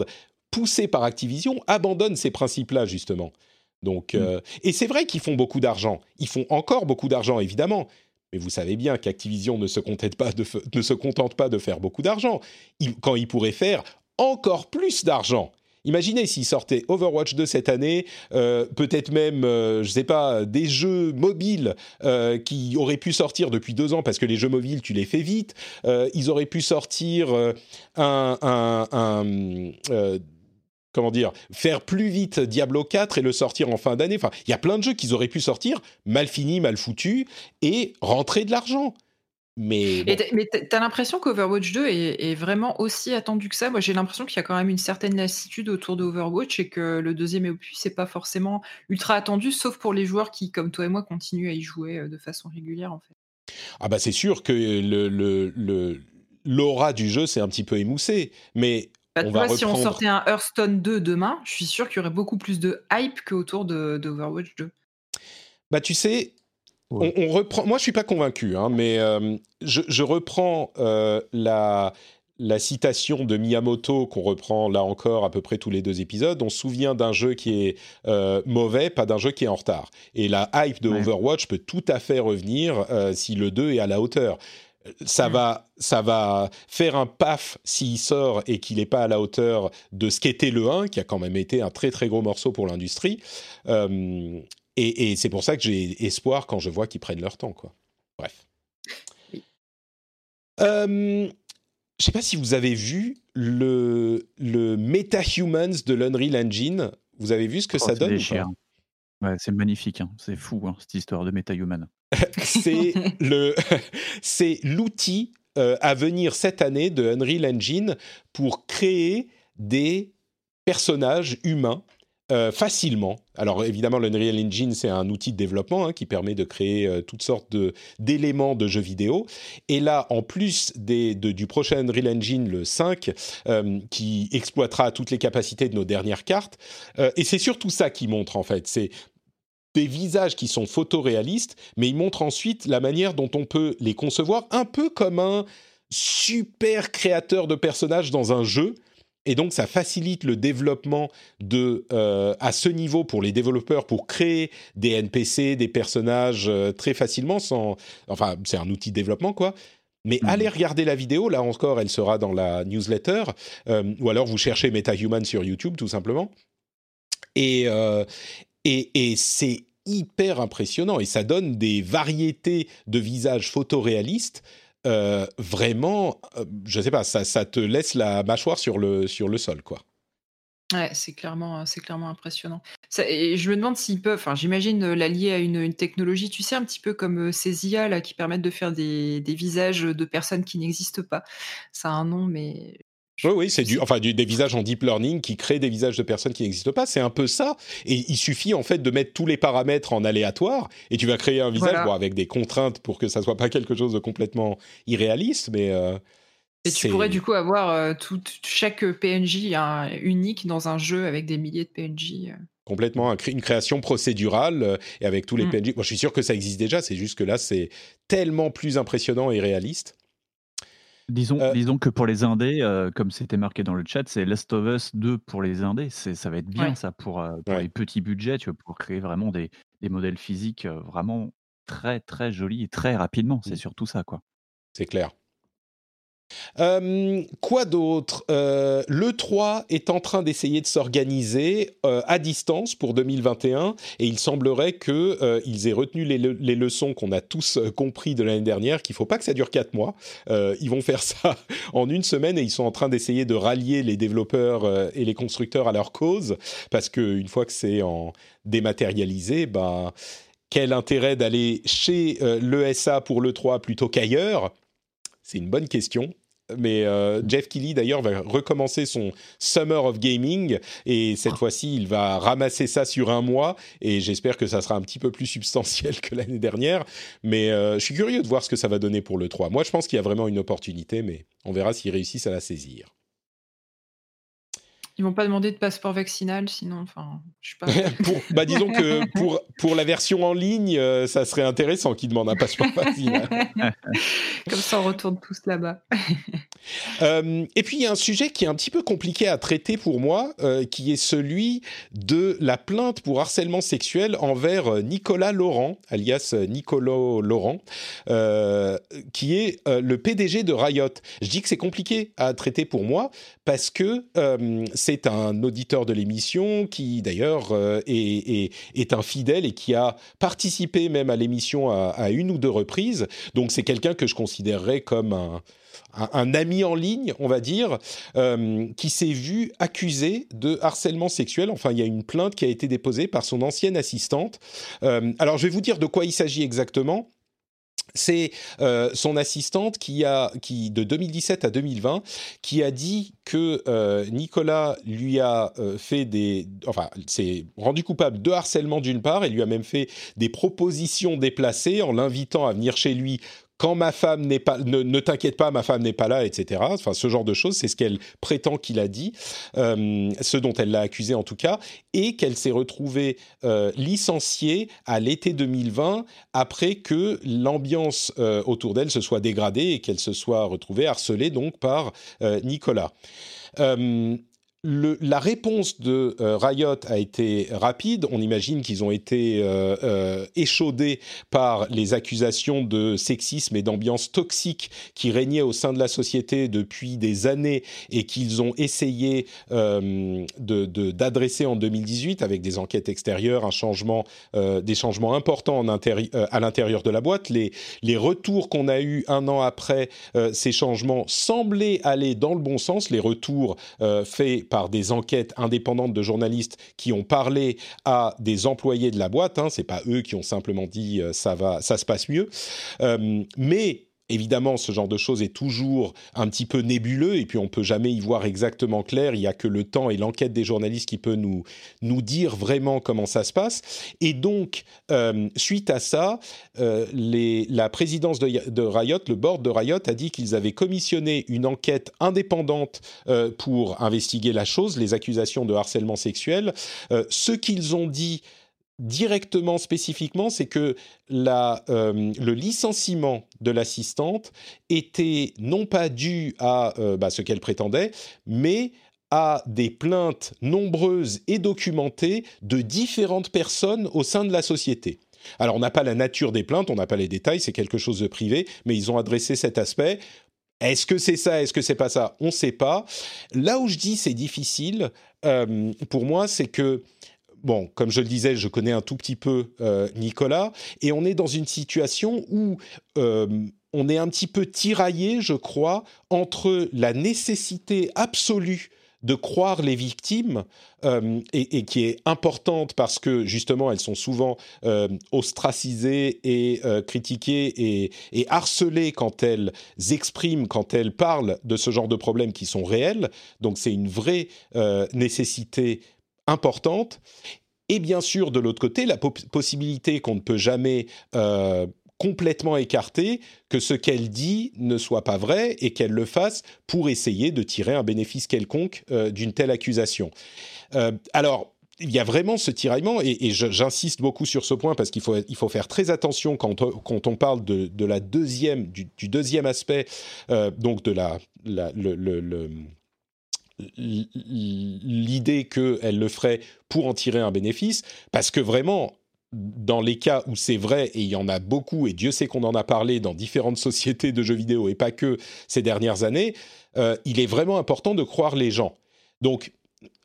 Speaker 1: poussé par Activision, abandonne ces principes-là justement. Donc, mm. et c'est vrai qu'ils font beaucoup d'argent. Ils font encore beaucoup d'argent, évidemment. Mais vous savez bien qu'Activision ne, se contente pas de ne se contente pas de faire beaucoup d'argent. Quand ils pourraient faire encore plus d'argent. Imaginez s'ils sortaient Overwatch 2 cette année, euh, peut-être même, euh, je sais pas, des jeux mobiles euh, qui auraient pu sortir depuis deux ans parce que les jeux mobiles, tu les fais vite. ils auraient pu sortir un, comment dire, faire plus vite Diablo 4 et le sortir en fin d'année. Enfin, il y a plein de jeux qu'ils auraient pu sortir, mal finis, mal foutus, et rentrer de l'argent. Mais,
Speaker 2: bon. mais t'as l'impression qu'Overwatch 2 est, vraiment aussi attendu que ça? Moi, j'ai l'impression qu'il y a quand même une certaine lassitude autour d'Overwatch et que le deuxième opus c'est pas forcément ultra attendu, sauf pour les joueurs qui, comme toi et moi, continuent à y jouer euh, de façon régulière, en fait.
Speaker 1: Ah bah c'est sûr que le, le, l'aura du jeu s'est un petit peu émoussé, mais
Speaker 2: bah,
Speaker 1: on va
Speaker 2: Si on sortait un Hearthstone 2 demain, je suis sûr qu'il y aurait beaucoup plus de hype qu'autour d'Overwatch 2.
Speaker 1: Bah tu sais, on, reprend. Moi, je suis pas convaincu, hein, mais euh, je, reprends euh, la, la citation de Miyamoto qu'on reprend là encore à peu près tous les deux épisodes. On se souvient d'un jeu qui est euh, mauvais, pas d'un jeu qui est en retard. Et la hype de Overwatch peut tout à fait revenir si le 2 est à la hauteur. Ça, va, ça va faire un paf s'il sort et qu'il n'est pas à la hauteur de ce qu'était le 1, qui a quand même été un très très gros morceau pour l'industrie. Et, c'est pour ça que j'ai espoir quand je vois qu'ils prennent leur temps, quoi. Bref. Euh, je ne sais pas si vous avez vu le, le MetaHumans de l'Unreal Engine. Vous avez vu ce que oh, ça donne
Speaker 3: ouais, C'est magnifique, hein. c'est fou hein, cette histoire de MetaHuman. *laughs*
Speaker 1: c'est le, *laughs* c'est l'outil euh, à venir cette année de Unreal Engine pour créer des personnages humains euh, facilement. Alors évidemment, l'Unreal Engine, c'est un outil de développement hein, qui permet de créer euh, toutes sortes d'éléments de, jeux vidéo. Et là, en plus du prochain Unreal Engine, le 5, euh, qui exploitera toutes les capacités de nos dernières cartes, et c'est surtout ça qui montre en fait, c'est des visages qui sont photoréalistes, mais il montre ensuite la manière dont on peut les concevoir, un peu comme un super créateur de personnages dans un jeu et donc, ça facilite le développement de, euh, à ce niveau pour les développeurs pour créer des NPC, des personnages euh, très facilement. Sans, enfin, c'est un outil de développement, quoi. Mais mhm. allez regarder la vidéo, là encore, elle sera dans la newsletter, euh, ou alors vous cherchez MetaHuman sur YouTube, tout simplement. Et, et, et c'est hyper impressionnant, et ça donne des variétés de visages photoréalistes euh, vraiment, euh, je sais pas, ça, te laisse la mâchoire sur le, sol, quoi.
Speaker 2: Ouais, c'est clairement, c'est clairement impressionnant. et je me demande s'ils peuvent, enfin, j'imagine euh, l'allier à une, technologie, tu sais, un petit peu comme ces IA là, qui permettent de faire des visages de personnes qui n'existent pas. Ça a un nom, mais
Speaker 1: oui, c'est du, enfin, des visages en deep learning qui créent des visages de personnes qui n'existent pas. C'est un peu ça. Et il suffit en fait de mettre tous les paramètres en aléatoire et tu vas créer un visage avec des contraintes pour que ça soit pas quelque chose de complètement irréaliste, mais. Euh,
Speaker 2: et tu pourrais du coup avoir euh, tout, chaque PNJ unique dans un jeu avec des milliers de PNJ. Euh.
Speaker 1: Complètement, une création procédurale et avec tous les mm. PNJ. Moi, je suis sûr que ça existe déjà, c'est juste que là, c'est tellement plus impressionnant et réaliste.
Speaker 3: Disons, euh, disons que pour les indés, euh, comme c'était marqué dans le chat, c'est Last of Us 2 pour les indés. C'est, ça va être bien ça pour, euh, les petits budgets, tu vois, pour créer vraiment des, des modèles physiques vraiment très très jolis et très rapidement. C'est mmh. surtout ça, quoi.
Speaker 1: C'est clair. Euh, quoi d'autre? Euh, Le 3 est en train d'essayer de s'organiser euh, à distance pour 2021 et il semblerait qu'ils aient retenu les, leçons qu'on a tous compris de l'année dernière, qu'il ne faut pas que ça dure 4 mois. ils vont faire *laughs* ça en une semaine et ils sont en train d'essayer de rallier les développeurs et les constructeurs à leur cause parce qu'une fois que c'est en dématérialisé, bah, quel intérêt d'aller chez l'ESA pour le 3 plutôt qu'ailleurs? C'est une bonne question. Mais euh, Jeff Keighley, d'ailleurs, va recommencer son Summer of Gaming. Et cette fois-ci, il va ramasser ça sur un mois. Et j'espère que ça sera un petit peu plus substantiel que l'année dernière. Mais euh, je suis curieux de voir ce que ça va donner pour le 3. Moi, je pense qu'il y a vraiment une opportunité, mais on verra s'ils réussissent à la saisir.
Speaker 2: Ils vont pas demander de passeport vaccinal, sinon, enfin, je suis pas. *laughs*
Speaker 1: bah, disons que pour, pour la version en ligne, euh, ça serait intéressant qu'ils demandent un passeport *laughs* vaccinal.
Speaker 2: Comme ça, on retourne tous là-bas. *laughs*
Speaker 1: Euh, et puis il y a un sujet qui est un petit peu compliqué à traiter pour moi, euh, qui est celui de la plainte pour harcèlement sexuel envers Nicolas Laurent, alias Nicolo Laurent, qui est le PDG de Riot. Je dis que c'est compliqué à traiter pour moi parce que c'est un auditeur de l'émission qui d'ailleurs est, est, un fidèle et qui a participé même à l'émission à, une ou deux reprises. Donc c'est quelqu'un que je considérerais comme un un, ami en ligne, on va dire, euh, qui s'est vu accusé de harcèlement sexuel. Enfin, il y a une plainte qui a été déposée par son ancienne assistante. Euh, alors, je vais vous dire de quoi il s'agit exactement c'est euh, son assistante qui a, qui de 2017 à 2020, qui a dit que Nicolas lui a fait des, enfin, s'est rendu coupable de harcèlement d'une part, et lui a même fait des propositions déplacées en l'invitant à venir chez lui quand ma femme n'est pas, ne, t'inquiète pas, ma femme n'est pas là, etc. Enfin, ce genre de choses, c'est ce qu'elle prétend qu'il a dit, euh, ce dont elle l'a accusé en tout cas, et qu'elle s'est retrouvée euh, licenciée à l'été 2020 après que l'ambiance euh, autour d'elle se soit dégradée et qu'elle se soit retrouvée harcelée donc par Nicolas la réponse de euh, Riot a été rapide. On imagine qu'ils ont été euh, euh, échaudés par les accusations de sexisme et d'ambiance toxique qui régnaient au sein de la société depuis des années et qu'ils ont essayé d'adresser en 2018 avec des enquêtes extérieures, un changement, des changements importants en à l'intérieur de la boîte. Les, les retours qu'on a eus un an après ces changements semblaient aller dans le bon sens. Les retours faits par des enquêtes indépendantes de journalistes qui ont parlé à des employés de la boîte. Hein, c'est pas eux qui ont simplement dit euh, ça va, ça se passe mieux. Euh, mais Évidemment, ce genre de choses est toujours un petit peu nébuleux et puis on peut jamais y voir exactement clair. Il y a que le temps et l'enquête des journalistes qui peut nous nous dire vraiment comment ça se passe. Et donc, euh, suite à ça, euh, la présidence de, de, Riot, le board de Riot, a dit qu'ils avaient commissionné une enquête indépendante euh, pour investiguer la chose, les accusations de harcèlement sexuel. ce qu'ils ont dit directement, spécifiquement, c'est que la, euh, le licenciement de l'assistante était non pas dû à euh, bah, ce qu'elle prétendait, mais à des plaintes nombreuses et documentées de différentes personnes au sein de la société. Alors on n'a pas la nature des plaintes, on n'a pas les détails, c'est quelque chose de privé, mais ils ont adressé cet aspect. Est-ce que c'est ça Est-ce que c'est pas ça? On ne sait pas. Là où je dis c'est difficile, euh, pour moi, c'est que bon, comme je le disais, je connais un tout petit peu euh, Nicolas, et on est dans une situation où euh, on est un petit peu tiraillé, je crois, entre la nécessité absolue de croire les victimes euh, et, qui est importante parce que justement elles sont souvent ostracisées et critiquées et, et, harcelées quand elles expriment, quand elles parlent de ce genre de problèmes qui sont réels. Donc c'est une vraie nécessité importante. Et bien sûr, de l'autre côté, la possibilité qu'on ne peut jamais euh, complètement écarter que ce qu'elle dit ne soit pas vrai et qu'elle le fasse pour essayer de tirer un bénéfice quelconque euh, d'une telle accusation. Euh, alors, il y a vraiment ce tiraillement, et, j'insiste beaucoup sur ce point parce qu'il faut, il faut faire très attention quand, quand on parle de, de la deuxième, du, deuxième aspect, donc de la, l'idée qu'elle le ferait pour en tirer un bénéfice, parce que vraiment, dans les cas où c'est vrai, et il y en a beaucoup, et Dieu sait qu'on en a parlé dans différentes *laughs* sociétés de jeux vidéo, et pas que ces dernières années, euh, il est vraiment important de croire les gens. Donc,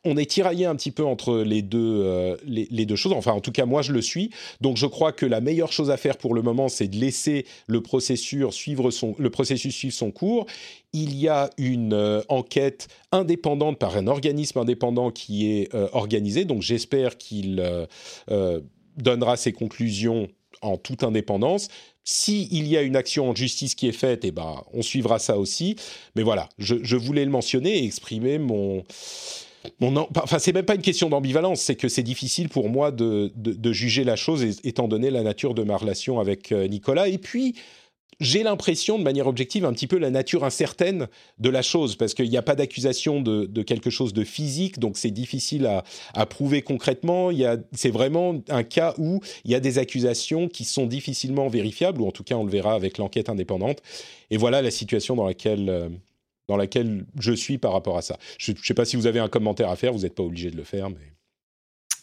Speaker 1: on est tiraillé un petit peu entre les deux, euh, les, deux choses. Enfin, en tout cas, moi, je le suis. Donc, je crois que la meilleure chose à faire pour le moment, c'est de laisser le processus suivre son, le processus suivre son cours. Il y a une euh, enquête indépendante par un organisme indépendant qui est euh, organisé. Donc, j'espère qu'il donnera ses conclusions en toute indépendance. S'il y a une action en justice qui est faite, eh ben, on suivra ça aussi. Mais voilà, je voulais le mentionner et exprimer mon enfin, c'est même pas une question d'ambivalence, c'est que c'est difficile pour moi de, juger la chose étant donné la nature de ma relation avec euh, Nicolas. Et puis, j'ai l'impression, de manière objective, un petit peu la nature incertaine de la chose, parce qu'il n'y a pas d'accusation de, quelque chose de physique, donc c'est difficile à, prouver concrètement. C'est vraiment un cas où il y a des accusations qui sont difficilement vérifiables, ou en tout cas on le verra avec l'enquête indépendante. Et voilà la situation dans laquelle, euh, dans laquelle je suis par rapport à ça. Je ne sais pas si vous avez un commentaire à faire, vous n'êtes pas obligé de le faire, mais...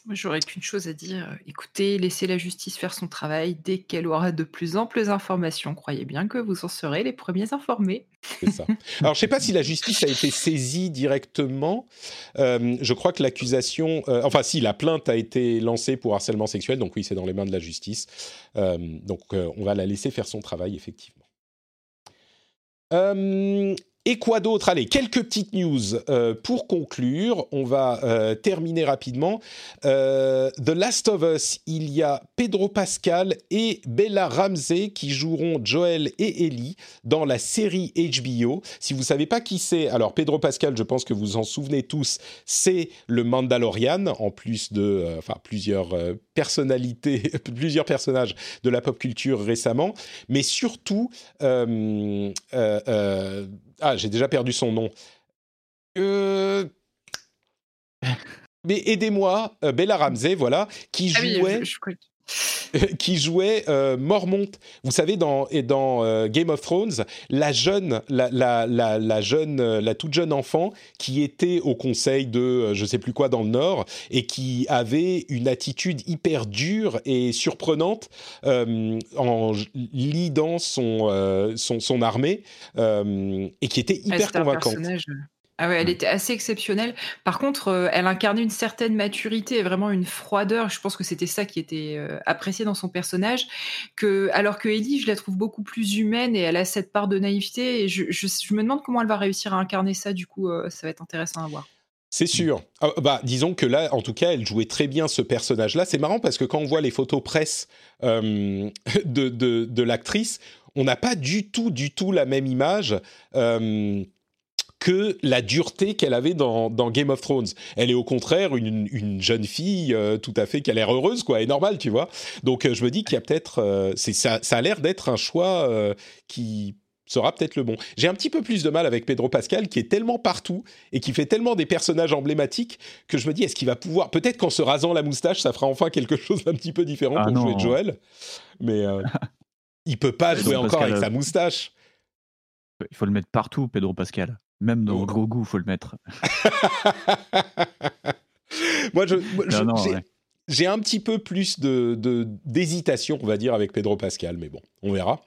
Speaker 2: Moi, j'aurais qu'une chose à dire. Écoutez, laissez la justice faire son travail. Dès qu'elle aura de plus amples informations, croyez bien que vous en serez les premiers informés.
Speaker 1: C'est ça. Alors, je ne sais pas si la justice a été saisie directement. Euh, je crois que l'accusation, euh, enfin, si la plainte a été lancée pour harcèlement sexuel, donc oui, c'est dans les mains de la justice. Euh, donc, on va la laisser faire son travail, effectivement. Et quoi d'autre? Allez, quelques petites news euh, pour conclure. On va euh, terminer rapidement. Euh, The Last of Us, il y a Pedro Pascal et Bella Ramsey qui joueront Joel et Ellie dans la série HBO. Si vous savez pas qui c'est, alors Pedro Pascal, je pense que vous en souvenez tous, c'est le Mandalorian, en plus de, plusieurs personnalités, *laughs* plusieurs personnages de la pop culture récemment, mais surtout ah, j'ai déjà perdu son nom. Euh... *laughs* Mais aidez-moi, euh, Bella Ramsey, voilà, qui ah jouait. *laughs* qui jouait euh, Mormont. Vous savez, dans, et dans euh, Game of Thrones, la jeune, la, la, la, jeune, euh, la toute jeune enfant qui était au conseil de je sais plus quoi dans le Nord et qui avait une attitude hyper dure et surprenante en lidant son, son, son armée et qui était hyper convaincante.
Speaker 2: Ah ouais, elle mmh. était assez exceptionnelle. Par contre, euh, elle incarnait une certaine maturité et vraiment une froideur. Je pense que c'était ça qui était euh, apprécié dans son personnage. Que, alors que Ellie, je la trouve beaucoup plus humaine et elle a cette part de naïveté. Et je, je, me demande comment elle va réussir à incarner ça. Du coup, euh, ça va être intéressant à voir.
Speaker 1: C'est sûr. Ah, bah, disons que là, en tout cas, elle jouait très bien ce personnage-là. C'est marrant parce que quand on voit les photos presse *laughs* de, de, de l'actrice, on n'a pas du tout, du tout la même image que la dureté qu'elle avait dans, Game of Thrones. Elle est au contraire une, jeune fille euh, tout à fait qui a l'air heureuse, quoi, et normale, tu vois. Donc euh, je me dis qu'il y a peut-être, euh, ça, ça a l'air d'être un choix qui sera peut-être le bon. J'ai un petit peu plus de mal avec Pedro Pascal qui est tellement partout et qui fait tellement des personnages emblématiques que je me dis est-ce qu'il va pouvoir peut-être qu'en se rasant la moustache ça fera enfin quelque chose d'un petit peu différent ah pour jouer Joel mais *laughs* il peut pas jouer encore avec sa moustache.
Speaker 3: Il faut le mettre partout Pedro Pascal. Même dans le gros goût, faut le mettre. *laughs*
Speaker 1: moi, je, j'ai un petit peu plus de d'hésitation, on va dire, avec Pedro Pascal, mais bon, on verra.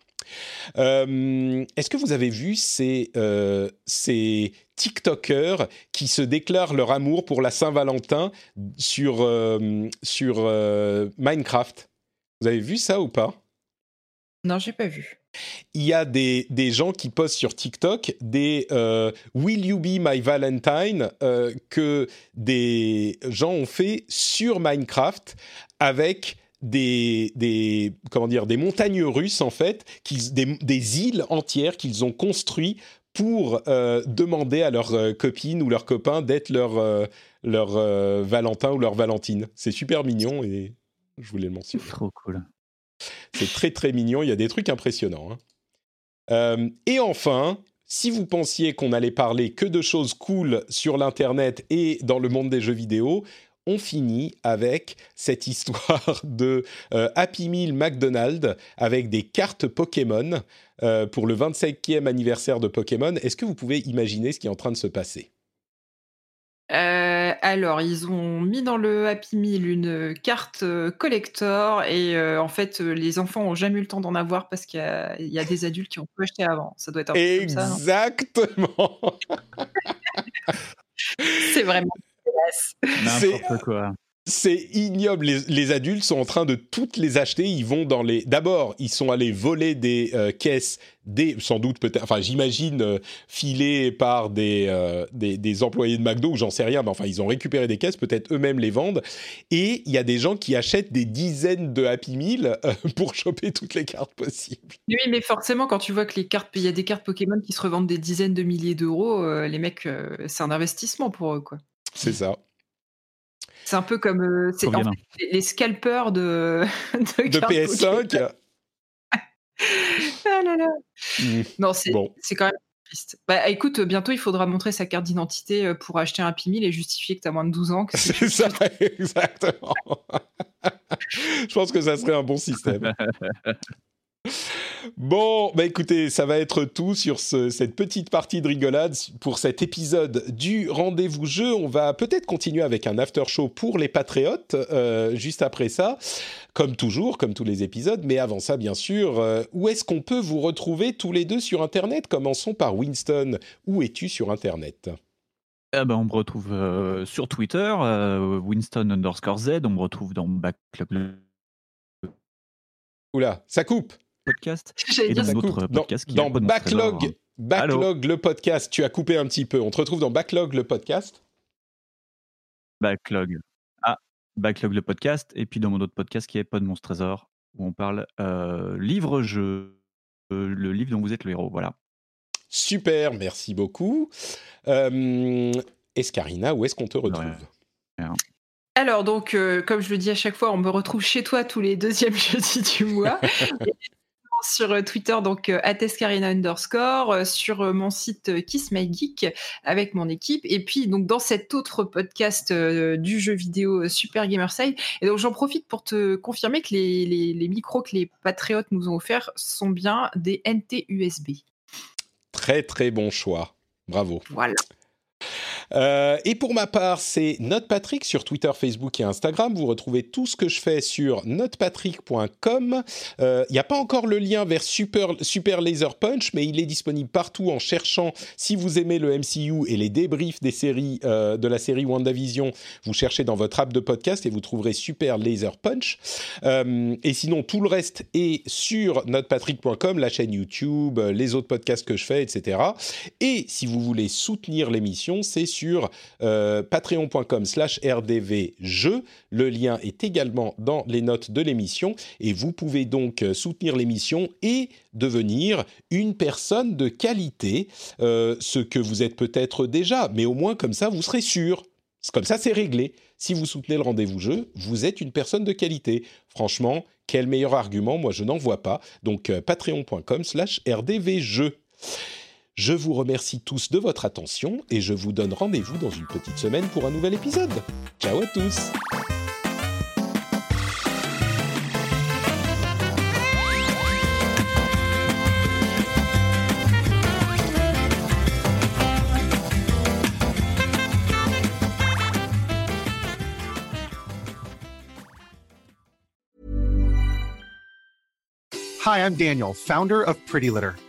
Speaker 1: Euh, est-ce que vous avez vu ces, euh, ces TikTokers qui se déclarent leur amour pour la Saint-Valentin sur, euh, sur Minecraft? Vous avez vu ça ou pas?
Speaker 2: Non, j'ai pas vu
Speaker 1: il y a des, des, gens qui postent sur TikTok des euh, Will you be my Valentine? euh, que des gens ont fait sur Minecraft avec des, des comment dire des montagnes russes en fait, des, des îles entières qu'ils ont construites pour euh, demander à leurs copines ou leurs copains d'être leur leur Valentin ou leur Valentine. C'est super mignon et je voulais le mentionner.
Speaker 3: Trop cool.
Speaker 1: C'est très très mignon, il y a des trucs impressionnants. Hein. Euh, et enfin, si vous pensiez qu'on allait parler que de choses cool sur l'Internet et dans le monde des jeux vidéo, on finit avec cette histoire *laughs* de euh, Happy Meal McDonald's avec des cartes Pokémon euh, pour le 25e anniversaire de Pokémon. Est-ce que vous pouvez imaginer ce qui est en train de se passer?
Speaker 2: Alors, ils ont mis dans le Happy Meal une carte euh, collector et euh, en fait, les enfants ont jamais eu le temps d'en avoir parce qu'il y, a des adultes qui ont pu acheter avant. Ça doit être un peu
Speaker 1: Exactement.
Speaker 2: C'est vraiment
Speaker 3: n'importe quoi
Speaker 1: c'est ignoble. Les, adultes sont en train de toutes les acheter. Ils vont dans les. D'abord, ils sont allés voler des euh, caisses, des sans doute peut-être. Enfin, j'imagine euh, filées par euh, des, des, employés de McDo ou j'en sais rien. Mais enfin, ils ont récupéré des caisses. Peut-être eux-mêmes les vendent. Et il y a des gens qui achètent des dizaines de Happy Meal *laughs* pour choper toutes les cartes possibles.
Speaker 2: Oui, mais forcément, quand tu vois que les cartes, il y a des cartes Pokémon qui se revendent des dizaines de milliers d'euros, les mecs, c'est un investissement pour eux, quoi.
Speaker 1: C'est ça.
Speaker 2: C'est un peu comme euh, c'est les scalpers de, *laughs*
Speaker 1: de, PS5. *laughs*
Speaker 2: ah là là. Mmh. Non, c'est quand même triste. Bah, écoute, bientôt il faudra montrer sa carte d'identité euh, pour acheter un Pimil et justifier que tu as moins de 12 ans. *laughs*
Speaker 1: C'est ça, exactement. Je pense que ça serait un bon système. Bon, bah écoutez, ça va être tout sur cette petite partie de rigolade pour cet épisode du rendez-vous jeu. On va peut-être continuer avec un after show pour les patriotes euh, juste après ça, comme toujours, comme tous les épisodes. Mais avant ça, bien sûr, euh, où est-ce qu'on peut vous retrouver tous les deux sur Internet? Commençons par Winston. Où es-tu sur Internet?
Speaker 3: Ah ben, on me retrouve euh, sur Twitter, Winston underscore Z, on me retrouve dans Backlog.
Speaker 1: Oula, ça coupe
Speaker 3: podcast *laughs* et dans
Speaker 1: notre podcast qui dans Backlog, Backlog le podcast. Tu as coupé un petit peu. On te retrouve dans Backlog le podcast.
Speaker 3: Backlog. Ah, Backlog le podcast. Et puis dans mon autre podcast qui est Pod Monstre Trésor, où on parle euh, livre-jeu, euh, le livre dont vous êtes le héros. Voilà.
Speaker 1: Super, merci beaucoup. Euh, Escarina, où est-ce qu'on te retrouve?
Speaker 2: Alors, donc, euh, comme je le dis à chaque fois, on me retrouve chez toi tous les deuxièmes *laughs* jeudis du mois *laughs* sur euh, Twitter, donc euh, Atescarina underscore, euh, sur mon site Kiss My Geek avec mon équipe, et puis donc dans cet autre podcast du jeu vidéo Super Gamerside. Et donc j'en profite pour te confirmer que les, les, micros que les patriotes nous ont offerts sont bien des NT USB.
Speaker 1: Très très bon choix. Bravo.
Speaker 2: Voilà.
Speaker 1: Euh, et pour ma part, c'est NotePatrick sur Twitter, Facebook et Instagram. Vous retrouvez tout ce que je fais sur notepatrick.com. Il euh, n'y a pas encore le lien vers Super, Super Laser Punch, mais il est disponible partout en cherchant, si vous aimez le MCU et les débriefs des séries, euh, de la série WandaVision, vous cherchez dans votre app de podcast et vous trouverez Super Laser Punch. et sinon, tout le reste est sur notepatrick.com, la chaîne YouTube, les autres podcasts que je fais, etc. Et si vous voulez soutenir l'émission, c'est sur sur euh, patreon.com slash rdvjeux. Le lien est également dans les notes de l'émission et vous pouvez donc euh, soutenir l'émission et devenir une personne de qualité, euh, ce que vous êtes peut-être déjà, mais au moins comme ça vous serez sûr. Comme ça c'est réglé. Si vous soutenez le rendez-vous jeu, vous êtes une personne de qualité. Franchement, quel meilleur argument Moi je n'en vois pas. Donc patreon.com slash rdvjeux. Je vous remercie tous de votre attention et je vous donne rendez-vous dans une petite semaine pour un nouvel épisode. Ciao à tous
Speaker 5: Hi, I'm Daniel, founder of Pretty Litter.